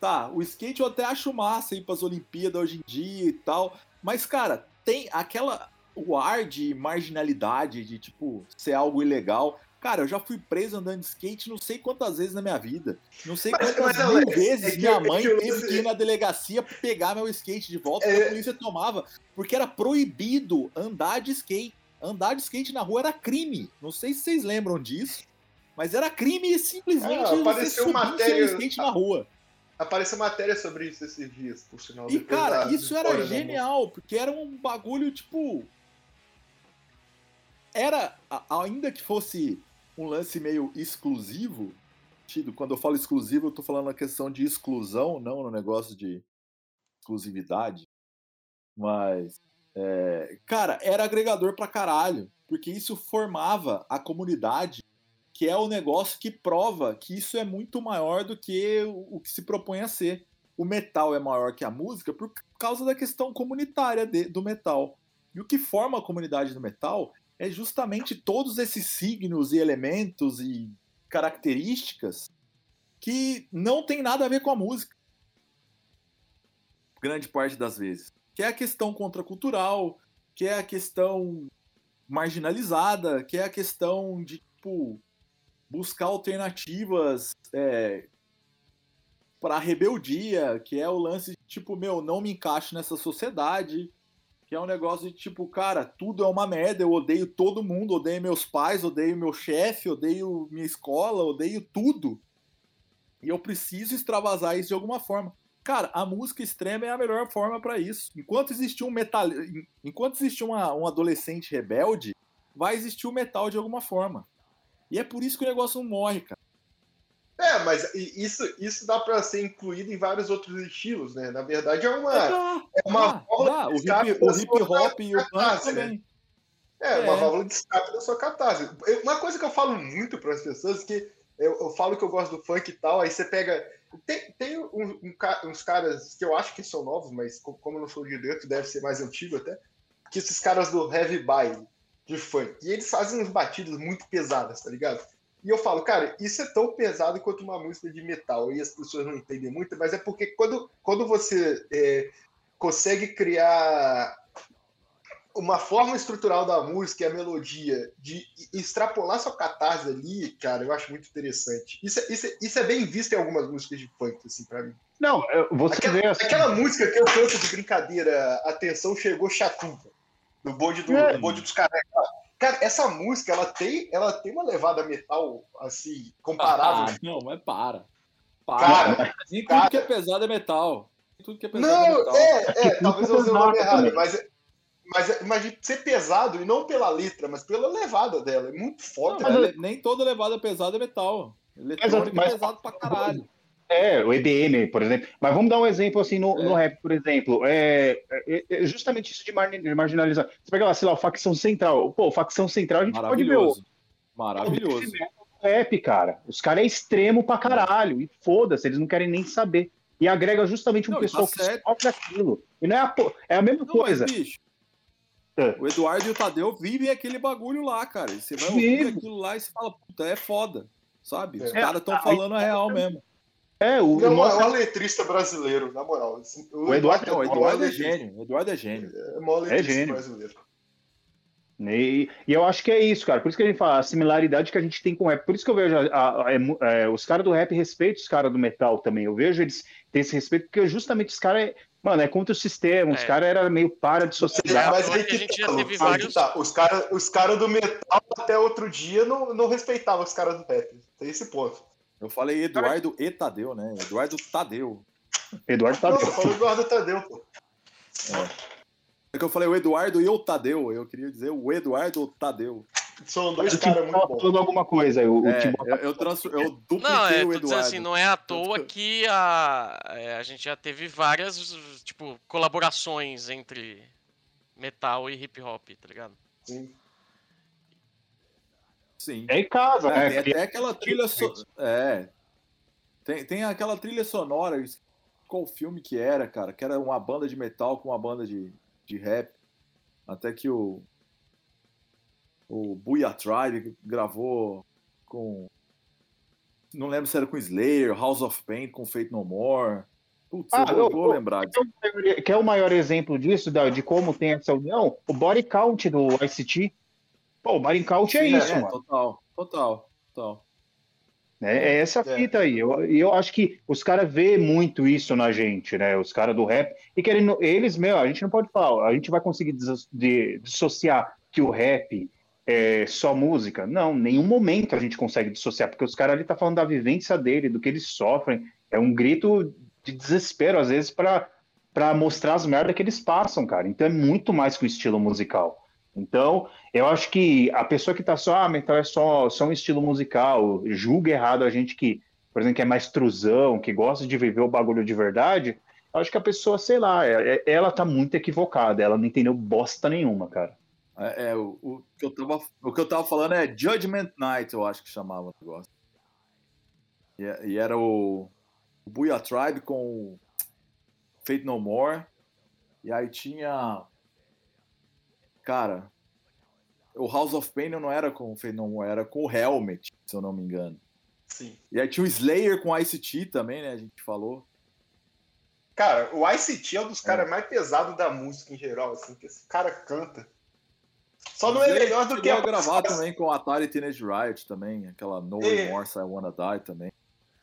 tá, o skate eu até acho massa ir pras Olimpíadas hoje em dia e tal, mas cara, tem aquela. o ar de marginalidade, de tipo, ser algo ilegal. Cara, eu já fui preso andando de skate não sei quantas vezes na minha vida. Não sei Mas- quantas mas, mil Alex, vezes é que- minha é mãe que eu- teve que ir na delegacia pra pegar meu skate de volta, É. porque a polícia tomava. Porque era proibido andar de skate. Andar de skate na rua era crime. Não sei se vocês lembram disso. Mas era crime simplesmente Ah, você apareceu subir matéria- skate na rua. Apareceu matéria sobre isso esses dias, por sinal. E, cara, da isso era genial, porque era um bagulho, tipo. Era, ainda que fosse um lance meio exclusivo, quando eu falo exclusivo, eu tô falando na questão de exclusão, não no negócio de exclusividade. Mas, é, cara, era agregador pra caralho, porque isso formava a comunidade, que é o negócio que prova que isso é muito maior do que o, o que se propõe a ser o metal é maior que a música por causa da questão comunitária de- do metal. E o que forma a comunidade do metal é justamente todos esses signos e elementos e características que não tem nada a ver com a música. Grande parte das vezes. Que é a questão contracultural, que é a questão marginalizada, que é a questão de, tipo, buscar alternativas é, para rebeldia, que é o lance de tipo, meu, não me encaixo nessa sociedade, que é um negócio de tipo, cara, tudo é uma merda, eu odeio todo mundo, odeio meus pais, odeio meu chefe, odeio minha escola, odeio tudo. E eu preciso extravasar isso de alguma forma. Cara, a música extrema é a melhor forma para isso. Enquanto existir um metal, enquanto existir uma, um adolescente rebelde, vai existir o metal de alguma forma. E é por isso que o negócio não morre, cara. É, mas isso, isso dá pra ser incluído em vários outros estilos, né? Na verdade, é uma, Dá, é uma dá, válvula dá. de O escape hip, o hip hop e o punk né? também. É, uma É. válvula de escape da sua catarse. Uma coisa que eu falo muito para as pessoas que eu, eu falo que eu gosto do funk e tal, aí você pega. Tem, tem um- um uns caras que eu acho que são novos, mas co- como eu não sou de dentro, deve ser mais antigo até. Que esses caras do heavy baile de funk. E eles fazem uns batidas muito pesadas, tá ligado? E eu falo, cara, isso é tão pesado quanto uma música de metal. E as pessoas não entendem muito, mas é porque quando, quando você é, consegue criar uma forma estrutural da música e a melodia de extrapolar sua catarse ali, cara, eu acho muito interessante. Isso, é- isso, é- isso é bem visto em algumas músicas de funk, assim, pra mim. Não, eu- você Aquela, vê assim, aquela música que eu canto de brincadeira, Atenção Chegou Chatuva, do bonde, do, É. do bonde dos caras. Cara, essa música, ela tem, ela tem uma levada metal, assim, comparável. Ah, não, mas para. Para. Cara, Nem cara. tudo que é pesado é metal. Nem tudo que é pesado é Não, metal. é, é, talvez eu use o nome errado, também. mas, mas, mas de ser pesado, e não pela letra, mas pela levada dela. É muito Não, foda. mas né? nem toda levada pesada é metal. Eletrônico mas- é pesado pra caralho. É, o EDM, por exemplo. Mas vamos dar um exemplo assim no, É. no rap, por exemplo. É, é- é justamente isso de mar- de marginalizar. Você pega lá, sei lá, o facção central. Pô, facção central a gente pode ver o Maravilhoso. Maravilhoso. rap, cara. Os caras é extremo pra caralho. E foda-se, eles não querem nem saber. E agrega justamente um Não, e pessoal tá que certo. sofre aquilo. E não é a, é a mesma Não, mas, coisa. bicho, É. o Eduardo e o Tadeu vivem aquele bagulho lá, cara. E você vai ouvir aquilo lá e você fala, puta, é foda. Sabe? Os É. caras estão Aí- falando a real mesmo. É, o, Ele é o o nosso- maior letrista brasileiro, na moral. Assim, O Eduardo- Não, o maior Eduardo é letrista- gênio. O Eduardo é gênio. É o maior letrista gênio. brasileiro. E, e eu acho que é isso, cara. Por isso que a gente fala a similaridade que a gente tem com o rap. Por isso que eu vejo a- a- a- é, os caras do rap respeitam os caras do metal também. Eu vejo eles têm esse respeito, porque justamente os caras, é, mano, é contra o sistema. Os É. caras eram meio para de É, sociedade. Mas eu aí acho que a gente tá, já teve aí vários- tá. Os caras os cara do metal até outro dia não, não respeitavam os caras do rap. Tem esse ponto. Eu falei Eduardo e Tadeu, né? Eduardo Tadeu. Eduardo tá Não, eu falo Eduardo Tadeu, pô. É que eu falei o Eduardo e o Tadeu. Eu queria dizer o Eduardo Tadeu. São dois caras muito tava bons. falando alguma coisa. O, o É, time- eu, eu, transfer- eu dupliquei Não, é, o Eduardo. assim, não é à toa que a, é, a gente já teve várias, tipo, colaborações entre metal e hip hop, tá ligado? Sim. Sim. É em casa, É, né? tem até aquela trilha so... É. Tem, tem aquela trilha sonora, qual filme que era, cara? Que era uma banda de metal com uma banda de, de rap. Até que o. O Booyah Tribe gravou com. Não lembro se era com Slayer, House of Pain com Fate No More. Putz, Ah, eu vou, eu- vou lembrar disso. Quer o maior- exemplo disso, de como tem essa união? O body count do ICT. Pô, o count é Sim, isso, é, mano. Total, total, total. É, é essa É. fita aí. Eu, e eu acho que os caras vê muito isso na gente, né? Os caras do rap. E querendo, eles, meu, a gente não pode falar, a gente vai conseguir dissociar que o rap é só música. Não, nenhum momento a gente consegue dissociar, porque os caras ali tá falando da vivência dele, do que eles sofrem. É um grito de desespero, às vezes, para para mostrar as merdas que eles passam, cara. Então é muito mais que o estilo musical. Então, eu acho que a pessoa que tá só, ah, metal é só, só um estilo musical, julga errado a gente que, por exemplo, que é mais truzão, que gosta de viver o bagulho de verdade, eu acho que a pessoa, sei lá, é- é- ela tá muito equivocada, ela não entendeu bosta nenhuma, cara. É, é, o, o que eu tava, o que eu tava falando é Judgment Night, eu acho que chamava o negócio. E, e era o, o Tribe com Fate No More. E aí tinha. Cara, o House of Pain não era com o Fate No More, era com o Helmet, se eu não me engano. Sim. E aí tinha o Slayer com ICT também, né? A gente falou. Cara, o ICT é um dos caras mais pesados da música em geral, assim, que esse cara canta. Só não é melhor do que a gravar também com o Atari Teenage Riot também, aquela No É. Remorse I Wanna Die também.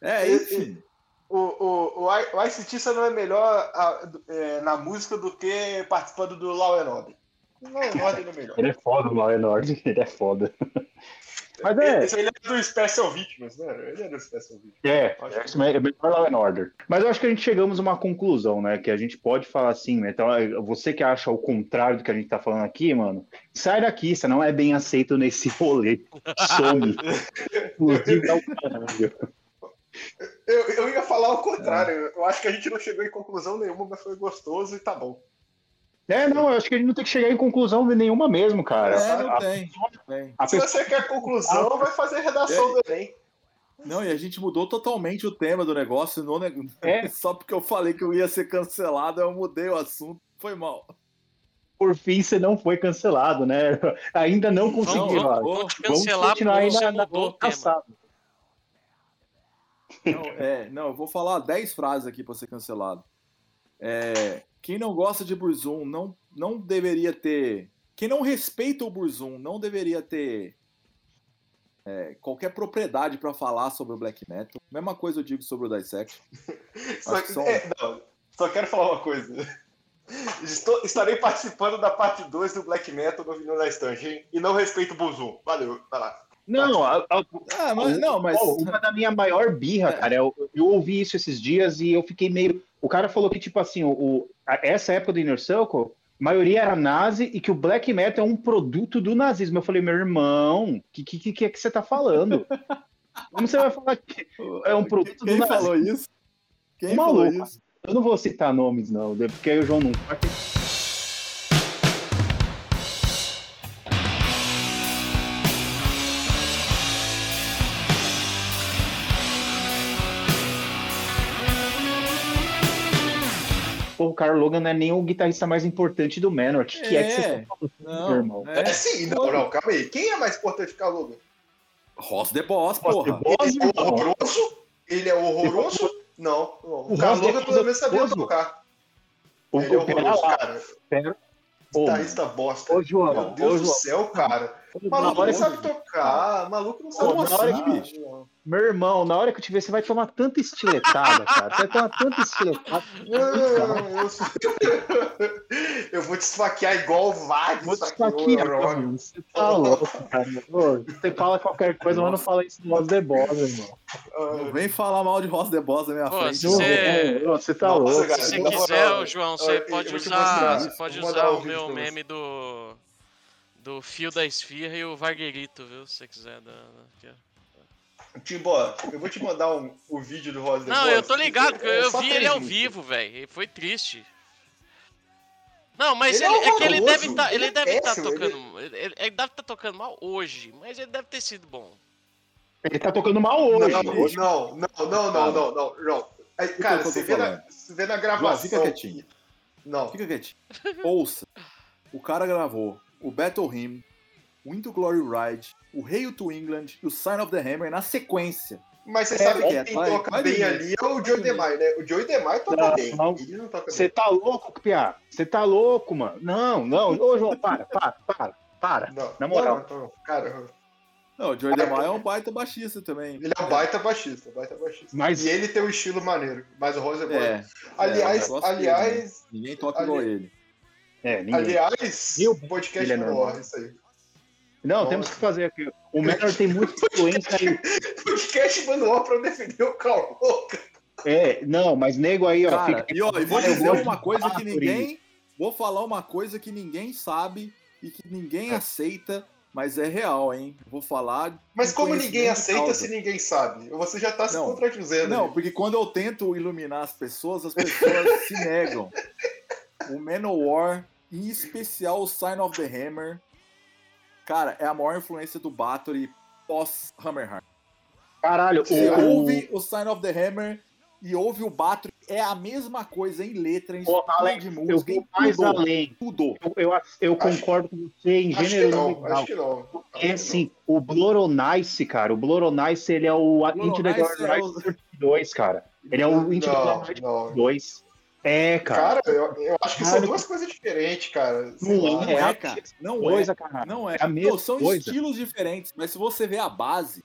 É, E- enfim. O, o, o, o ICT só não é melhor a- é, na música do que participando do Law and Order. Ele é melhor. Ele é foda, o Law and Order, ele é foda. Mas é, Esse- Ele é do Special Victims, né? Ele é do Special Victims. É, Acho que- é melhor Law and Order. Mas eu acho que a gente chegamos a uma conclusão, né? Que a gente pode falar assim, né? Então, é, você que acha o contrário do que a gente tá falando aqui, mano, sai daqui, você não é bem aceito nesse rolê. Some. Inclusive, é o caralho. Eu, eu ia falar o contrário. Eu acho que a gente não chegou em conclusão nenhuma, mas foi gostoso e tá bom. É, não, eu acho que a gente não tem que chegar em conclusão nenhuma mesmo, cara. É, não A- tem. tem. a Se pessoa- você quer conclusão, vai fazer redação do Enem. Não, e a gente mudou totalmente o tema do negócio. No ne- É. Só porque eu falei que eu ia ser cancelado, eu mudei o assunto. Foi mal. por fim, você não foi cancelado, né? Ainda não conseguiu. Vamos, ó. vamos, vamos te Vamos cancelar continuar porque aí você na, na mudou o tema. passada. Não, é, não, eu vou falar 10 frases aqui para ser cancelado. É, quem não gosta de Burzum não, não deveria ter. Quem não respeita o Burzum não deveria ter é, qualquer propriedade para falar sobre o black metal. Mesma coisa eu digo sobre o Dissection. Só, que são- é, não, só quero falar uma coisa. Estou- estarei participando da parte 2 do Black Metal no Vinil da Estante, hein? E não respeito o Buzum. Valeu, vai lá. Não, a- a- Ah, mas não, mas. Pô, uma da minha maior birra, cara, eu, eu ouvi isso esses dias e eu fiquei meio. O cara falou que, tipo assim, o, essa época do Inner Circle, a maioria era nazi e que o black metal é um produto do nazismo. Eu falei, meu irmão, o que, que, que é que você tá falando? Como você vai falar que é um produto do Quem nazismo? falou isso? Quem Maluco. falou isso? Eu não vou citar nomes, não, porque aí o João não. Carl Logan não é nem o guitarrista mais importante do Manor. O que, que é que você É. tá falando, irmão? É, sim, não, não, calma aí. Quem é mais importante que o Logan? Ross the Boss, Ross the porra. Boss? Ele é horroroso? Ele é horroroso? Não, não. O O Carl Ross Logan pelo menos sabia tocar. O, Ele é horroroso, cara. Guitarrista bosta. Ô, João, Meu Deus ô, do João. céu, cara. Maluco não sabe tocar. Maluco não sabe Como tocar. assim. Meu irmão, na hora que eu te ver, você vai tomar tanta estiletada, cara. Você vai tomar tanta estiletada. Eu, vou te esfaquear igual o Vag. Vou te esfaquear. Você tá louco, cara. Você fala qualquer coisa, mas não fala isso no voz de bola, irmão. Não vem falar mal de Ross the Boss na minha Pô, frente. se não. você- Você tá Nossa, louco. cara, Se você quiser, João, você eu pode usar, você pode usar o meu você. meme do do fio da esfirra e o Varguerito, viu? Se você quiser. Da, aqui, ó. Timbó, eu vou te mandar um, o vídeo do Rosa Não, eu tô ligado, porque É eu só vi ele ao vivo, velho. Foi triste. Não, mas Ele ele, é é que ele deve tá, ele ele é deve estar péssimo, ele- tocando. Ele, ele- ele deve estar tocando mal hoje, mas ele deve ter sido bom. Ele tá tocando mal hoje. Não, hoje. não, não, não, não, não, não, não. Que cara, eu você vê, na, você vê na gravação. fica quietinho. Não. Fica quietinho. Ouça. O cara gravou o Battle Hymn, o Into Glory Ride, o Hail to England e o Sign of the Hammer na sequência. Mas você É, sabe que quem vai, toca vai bem dormir. ali é o Joey Demai, né? O Joey Demai toca Não, bem. não. Ele não toca Você tá louco, Piá? Você tá louco, mano? Não, não. Ô, João, para, para, para, para. Não, Na moral. Não, então, cara, Não, o Joey DeMaio é um baita baixista também. ele é um baita baixista, baita baixista. Mas- E ele tem um estilo maneiro, mas o Rosenborg. É. aliás, é, eu gosto dele, né? aliás, Ninguém toca ali- igual ele. É, ninguém. aliás, E o podcast é no normal. ar, isso aí. Não, temos que fazer aqui. O Menor tem muita influência aí. Podcast manual pra defender o Carl. É, não, mas nego aí, ó. Cara, fica- e ó, e vou Eu dizer uma coisa que ninguém. Vou falar uma coisa que ninguém sabe e que ninguém aceita, mas é real, hein? Vou falar. Mas com como ninguém aceita causa. se ninguém sabe? Você já tá se Não. contradizendo. Não, aí. porque quando eu tento iluminar as pessoas, as pessoas se negam. O Manowar, em especial o Sign of the Hammer, cara, é a maior influência do Bathory pós-Hammerheart. Caralho, Você o, ouve o Sign of the Hammer e ouve o Bathory, é a mesma coisa em letra, em estrutura Alex, de eu música, em vou mais além. Tudo. Eu, eu, eu concordo com você em Acho gênero não, musical. acho que não. Acho É assim, o Bloronice, cara, o Bloronice, ele é o Into the Bloronice é o- Garlic 2, cara. Ele é o Into the Não, Garlic não. 2. É, cara. Cara, eu, eu acho que são Cara, duas coisas diferentes, cara. Não lá. Não É, é, cara. Não coisa, é. cara. Não é. É a mesma Pô, são coisa. estilos diferentes, mas se você vê a base,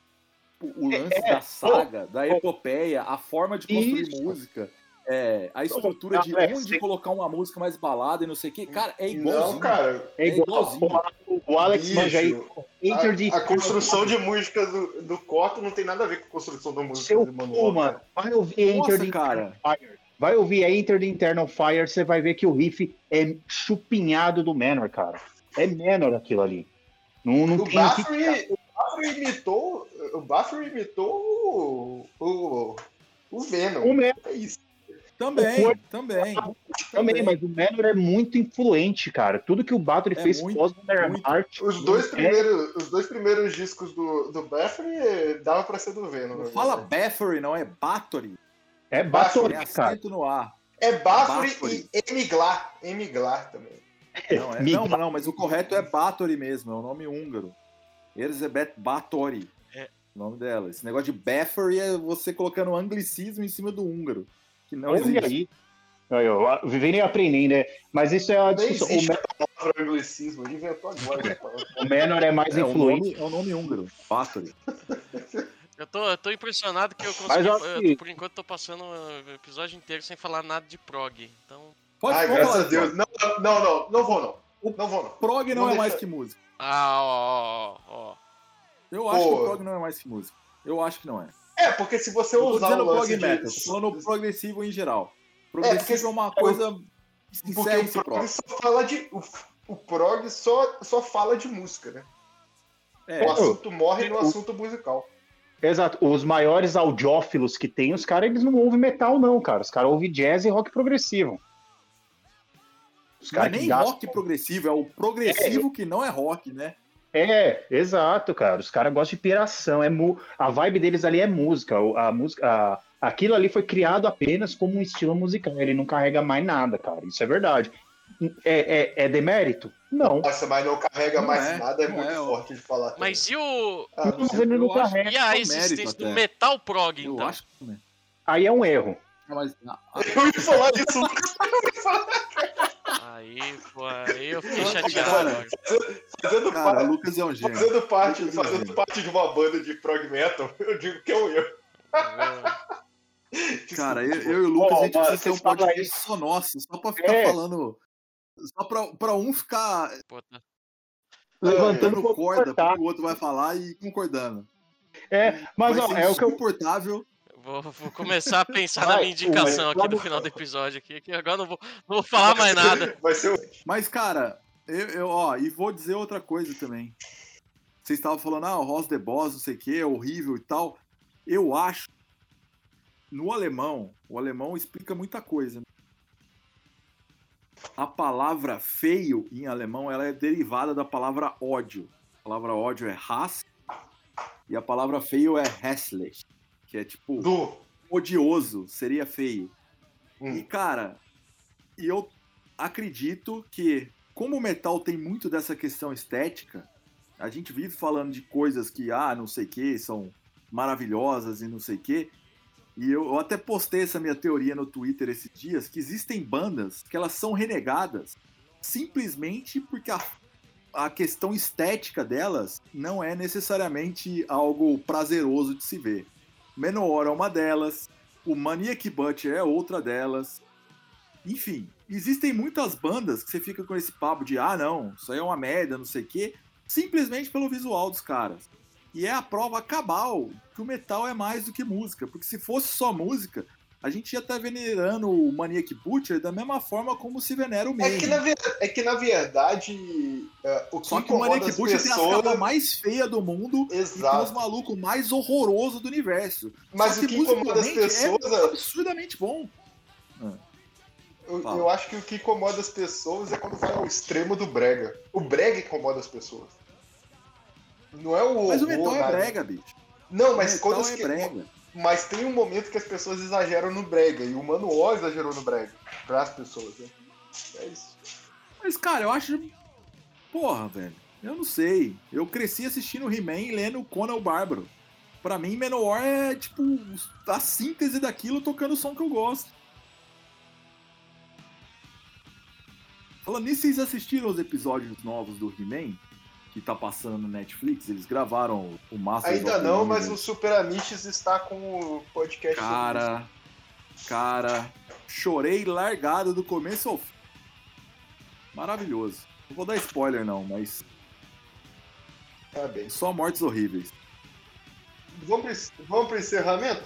o, o lance É, da saga, da oh, epopeia, a forma de construir Isso. música, é, a estrutura de Alex, onde colocar uma música mais balada e não sei o que, cara, é igualzinho. Não, cara. É é igual. igualzinho. o, Alex Bicho, manja aí. A, a construção de música do, do Corto não tem nada a ver com a construção da música Seu do cu, manual. mano. Vai ouvir Enter Nossa, the cara. Fire. Vai ouvir a Enter the Internal Fire, você vai ver que o riff é chupinhado do Manor, cara. É Manor aquilo ali. Não, não O tem o que- Baffery, o Baffery imitou. O Baffery imitou o. O, o Venom. O Manor É isso. Também, O também. também, mas o Manor é muito influente, cara. Tudo que o Bathory É fez muito, pós muito. Heart. Os dois, É. primeiros, os dois primeiros discos do, do Baffery dava pra ser do Venom. Não né? fala Bathory, não, é Bathory. É Bathory, Bathory, É cara. acento no ar. É Baffery. e Emiglar. Emiglar também. Não, é, não, não, mas o correto é Bathory mesmo, é o nome húngaro. Elizabeth Bathory. É. O nome dela. Esse negócio de Bathory é você colocando anglicismo em cima do húngaro. Que não Olha existe. aí. Aí, ó, Vivendo e aprendendo, né? Mas isso é a Nem discussão. O, palavra anglicismo. Inventou agora. o Manor é mais É, o influente. nome, é o nome húngaro. Bathory. Eu tô, eu tô impressionado que eu consegui. Mas eu acho eu, que- por enquanto tô passando o episódio inteiro sem falar nada de prog. Então. Pode Ai, graças falar a Deus. de Não, não, não. Não vou, não. Não vou, não. Prog não, Não é deixa- mais que música. Ah, ó, ó, ó. Eu acho Pô. que o prog não é mais que música. Eu acho que não é. É, porque se você Eu usar o prog de... metal, tô falando progressivo em geral. porque Progressivo é, uma coisa que se Porque encerra em o prog próprio. só fala de... O, o prog só, só fala de música, né? É, O assunto morre no assunto musical. Exato. Os maiores audiófilos que tem, os caras, eles não ouvem metal, não, cara. Os caras ouvem jazz e rock progressivo. Os não é nem gastam- rock progressivo, é o progressivo que não é rock, né? É, exato, cara. Os caras gostam de piração. É mu... A vibe deles ali é música. A música a... Aquilo ali foi criado apenas como um estilo musical. Ele não carrega mais nada, cara. Isso é verdade. É, é, é demérito? Não. Nossa, mas não carrega Não mais é, nada, é não muito é, forte de falar. Mas e o. Ah, não Mas ele não eu carrega. E a é existência do metal prog, Eu então? acho que não é. Aí é um erro. Ah, mas- ah, Eu ia falar disso, Lucas. Aí, pô, aí eu fiquei chateado cara. Fazendo, Cara, parte, Lucas é um gênio. fazendo, parte, Lucas é fazendo gênio. parte de uma banda de prog metal, eu digo que é um erro. Cara, eu, eu e o Lucas, Ó, a gente mano, precisa ter um podcast só nosso, só pra ficar É. falando. Só pra, pra um ficar Pô, tá- Levantando um corda cortar. pro que o outro vai falar e concordando. É, mas vai ó, ser é o que eu. insuportável. Vou, vou começar a pensar Vai, na minha indicação aqui no final do episódio aqui, que agora eu não vou, não vou falar mais nada. Vai ser o. Mas, cara, eu, eu, ó, e vou dizer outra coisa também. Vocês estavam falando, ah, o Ross the Boss, não sei o que, é horrível e tal. Eu acho. No alemão, o alemão explica muita coisa. A palavra feio em alemão ela é derivada da palavra ódio. A palavra ódio é Hass e a palavra feio é hässlich, que é tipo Do. odioso, seria feio. E, Hum. cara, e eu acredito que, como o metal tem muito dessa questão estética, a gente vive falando de coisas que, ah, não sei o que, são maravilhosas e não sei o quê. E eu, eu até postei essa minha teoria no Twitter esses dias, que existem bandas que elas são renegadas simplesmente porque a, a questão estética delas não é necessariamente algo prazeroso de se ver. Menor é uma delas, o Maniac Butcher é outra delas. Enfim, existem muitas bandas que você fica com esse papo de ah, não, isso aí é uma merda, não sei o quê, simplesmente pelo visual dos caras. E é a prova cabal que o metal é mais do que música, porque se fosse só música, a gente ia estar tá venerando o Maniac Butcher da mesma forma como se venera o mesmo. É que na, é que, na verdade, uh, o que Só que o Maniac Butcher pessoas... tem a capa mais feia do mundo Exato. e tem os malucos mais horrorosos do universo. Mas Só o que, que incomoda as pessoas é absurdamente bom. Eu, eu, acho que o que incomoda as pessoas é quando vai ao extremo do brega. O brega incomoda as pessoas. Não é o. Mas o metal é brega, bicho. Não, mas quando é brega. Mas tem um momento que as pessoas exageram no brega. E o Mano O exagerou no brega. Para as pessoas, né? É isso. Mas, cara, eu acho. Porra, velho. Eu não sei. Eu cresci assistindo He-Man e lendo Conan o Bárbaro. Pra mim, Menor é, tipo, a síntese daquilo tocando o som que eu gosto. Falando nisso, vocês assistiram os episódios novos do He-Man? Que tá passando no Netflix, eles gravaram o Masters Ainda não, mas o Super Amiches está com o podcast. Cara, cara, chorei largado do começo ao fim. Maravilhoso. Não vou dar spoiler não, mas tá bem. Só mortes horríveis. Vamos pro encerramento?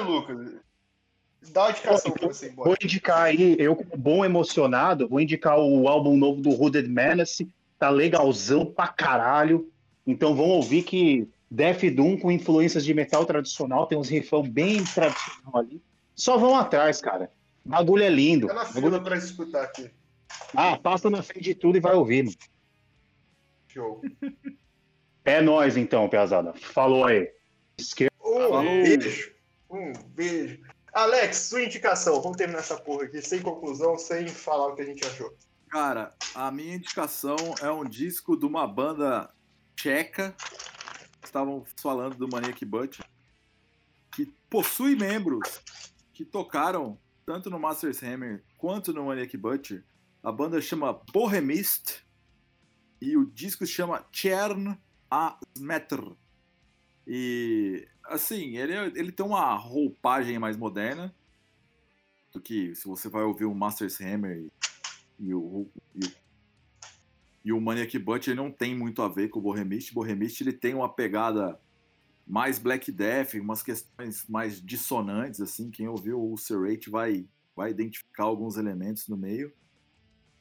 Lucas. Dá uma indicação pra você embora. Vou indicar aí, eu como bom emocionado, vou indicar o álbum novo do Hooded Menace. Tá legalzão pra caralho. Então vão ouvir que Def Doom com influências de metal tradicional, tem uns riffão bem tradicional ali. Só vão atrás, cara. O bagulho é lindo. Tá na fila bagulho... pra escutar aqui. Ah, passa na frente de tudo e vai ouvir, mano. Show. É nóis então, Piazada. Falou aí. Esquerda. Oh, Falou. Beijo. Um beijo. Alex, sua indicação. Vamos terminar essa porra aqui sem conclusão, sem falar o que a gente achou. Cara, a minha indicação é um disco de uma banda tcheca. Estavam falando do Maniac Butcher. Que possui membros que tocaram tanto no Masters Hammer quanto no Maniac Butcher. A banda chama Bohemist e o disco chama Chern a Smetr. E assim, ele, ele tem uma roupagem mais moderna do que se você vai ouvir o Masters Hammer e, e o, e, o, e o Maniac Butcher, ele não tem muito a ver com o Bohemist. O Bohemist ele tem uma pegada mais Black Death, umas questões mais dissonantes, assim. Quem ouviu o Serrate vai, vai identificar alguns elementos no meio.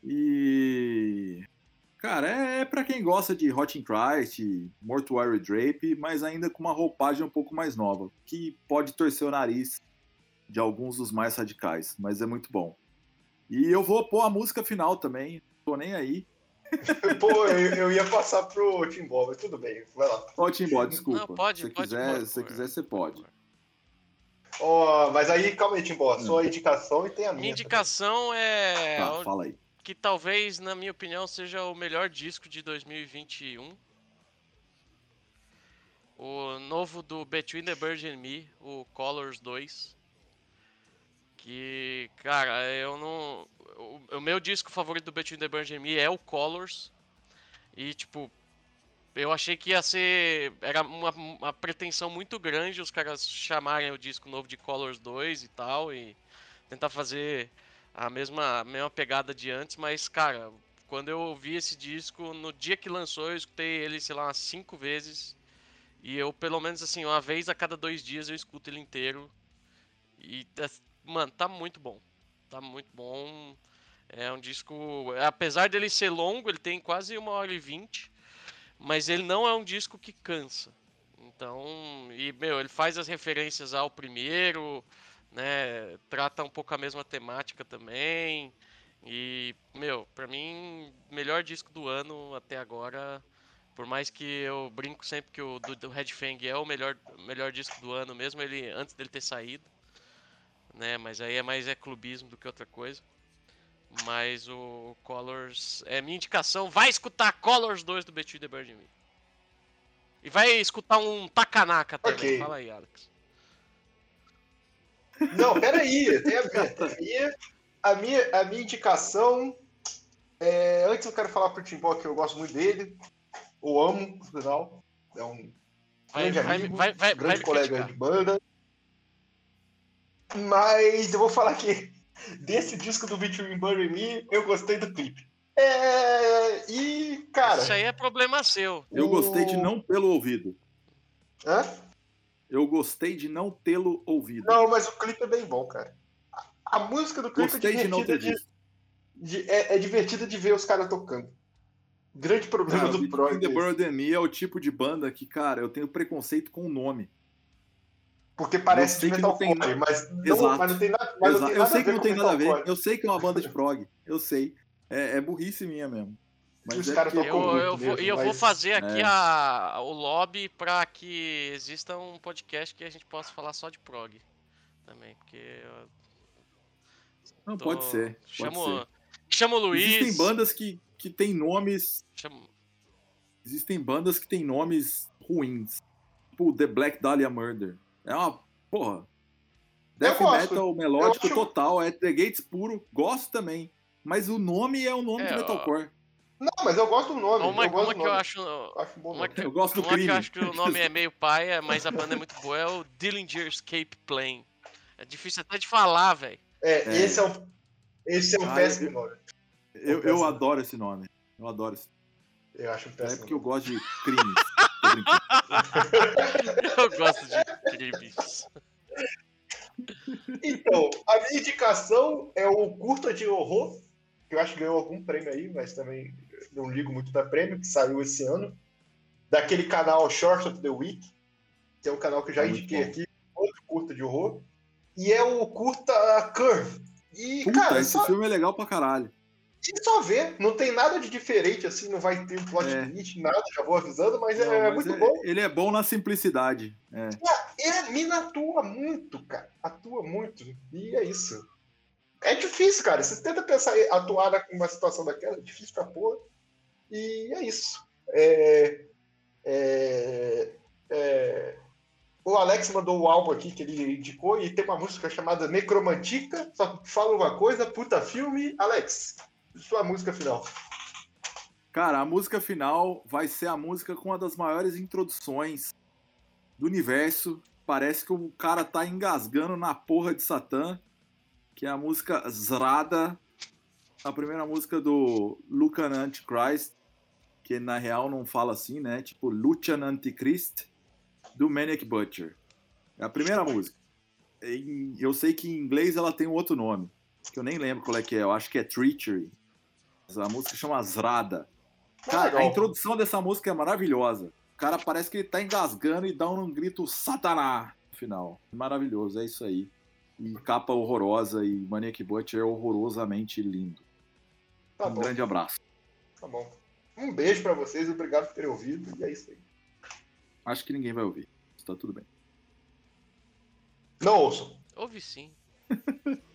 E Cara, é, é para quem gosta de Hot in Christ, Mortuary Drape, mas ainda com uma roupagem um pouco mais nova, que pode torcer o nariz de alguns dos mais radicais, mas é muito bom. E eu vou pôr a música final também, tô nem aí. Pô, eu, eu, ia passar pro Timbó, mas tudo bem, vai lá. Ó, Timbó, desculpa. Não, pode, se pode, quiser, pode, se quiser, você pode. Ó, oh, mas aí, calma aí, Timbó, sua indicação e tem a minha. Minha indicação também. é. Tá, fala aí que talvez, na minha opinião, seja o melhor disco de 2021. O novo do Between the Bird and Me, o Colors 2. Que, cara, eu não. O, o meu disco favorito do Between the Bird and Me é o Colors. E, tipo, eu achei que ia ser. Era uma, uma pretensão muito grande os caras chamarem o disco novo de Colors 2 e tal. E tentar fazer a mesma, a mesma pegada de antes, mas, cara, quando eu ouvi esse disco, no dia que lançou, eu escutei ele, sei lá, umas cinco vezes. E eu, pelo menos assim, uma vez a cada dois dias eu escuto ele inteiro. E, mano, tá muito bom. Tá muito bom. É um disco. Apesar dele ser longo, ele tem quase uma hora e vinte. Mas ele não é um disco que cansa. Então, e, meu, ele faz as referências ao primeiro, né? Trata um pouco a mesma temática também. E, meu, pra mim, melhor disco do ano até agora. Por mais que eu brinco sempre que o do, do Red Fang é o melhor, melhor disco do ano, mesmo ele antes dele ter saído. Né? Mas aí é mais é clubismo do que outra coisa. Mas o Colors é minha indicação. Vai escutar Colors 2 do Between the Bird Me. E vai escutar um Takanaka também. Ok. Fala aí, Alex. Não, peraí. Tem a, tem a minha, a, minha, a minha indicação. é, antes eu quero falar pro Timbó que eu gosto muito dele. O amo, no final. É um Vai, grande vai, amigo, vai, vai, grande colega criticar. de banda. Mas eu vou falar que desse disco do Between Burn and Me, eu gostei do clipe. É, e, cara. Isso aí é problema seu. Eu o- gostei de não tê-lo ouvido. Hã? Eu gostei de não tê-lo ouvido. Não, mas o clipe é bem bom, cara. A, a música do clipe gostei é de não ter divertida visto. de, de- é, é divertida de ver os caras tocando. Grande problema Cara, do prog. the é and Me é o tipo de banda que, cara, eu tenho preconceito com o nome. Porque parece Eu sei de que não tem mas não, Exato. mas não tem nada, mas não Exato. tem Eu nada sei a que não tem nada a ver. Eu sei que é uma banda de prog. Eu sei. É, é burrice minha mesmo. Mas Os é caras tocam Eu, eu vou, mesmo, e eu vou mas- fazer aqui É. a, o lobby pra que exista um podcast que a gente possa falar só de prog também, porque eu Não, tô- pode ser. Pode chamo, ser. chamo o Luiz. Existem bandas que, que têm nomes. chamo- Existem bandas que têm nomes ruins. Tipo The Black Dahlia Murder. É uma. Porra. Death metal melódico acho- total. É The Gates puro. Gosto também. Mas o nome é o nome É, de ó. Não, mas eu gosto do nome. Uma, eu gosto uma do que eu nome. acho. Eu acho um bom Uma que, Eu gosto do uma que crime. eu acho que o nome é meio paia, mas a banda é muito boa, é o Dillinger Escape Plane. É difícil até de falar, velho. É, É. esse é um, esse é um Ah, péssimo eu- nome. Eu, eu péssimo. adoro esse nome. Eu adoro esse Eu acho um É péssimo porque eu gosto de crimes. Eu gosto de crimes. Então, a minha indicação é o curta de horror, que eu acho que ganhou algum prêmio aí, mas também não ligo muito pra prêmio, que saiu esse ano. Daquele canal Short of the Week, que é um canal que eu já É muito indiquei bom. aqui, outro curta de horror. E é o curta Curve. E, Puta, cara, esse só, filme é legal pra caralho. e só ver, não tem nada de diferente, assim, não vai ter um plot É. twist, nada, já vou avisando, mas Não, é mas muito é- bom. Ele é bom na simplicidade. É. E a mina atua muito, cara. Atua muito. E é isso. É difícil, cara. Você tenta pensar atuar numa situação daquela, é difícil pra porra. E é isso. É, é, é, o Alex mandou o álbum aqui que ele indicou e tem uma música chamada Necromantica. Só fala uma coisa, puta filme. Alex, sua música final. Cara, a música final vai ser a música com uma das maiores introduções do universo. Parece que o cara tá engasgando na porra de Satã, que é a música Zrada, a primeira música do Lucan Antichrist, que na real não fala assim, né? Tipo Lucian Antichrist, do Maniac Butcher. É a primeira música. Eu sei que em inglês ela tem um outro nome, que eu nem lembro qual é que é, eu acho que é Treachery. A música chama Zrada. Cara, a introdução dessa música é maravilhosa. O cara parece que ele tá engasgando e dá um grito Satanás no final. Maravilhoso, é isso aí. E capa horrorosa e Maniac Butcher é horrorosamente lindo. Tá um bom, grande abraço. tá bom. Um beijo pra vocês, obrigado por terem ouvido. E é isso aí. Acho que ninguém vai ouvir. Tá tudo bem. Não ouçam. Ouve sim.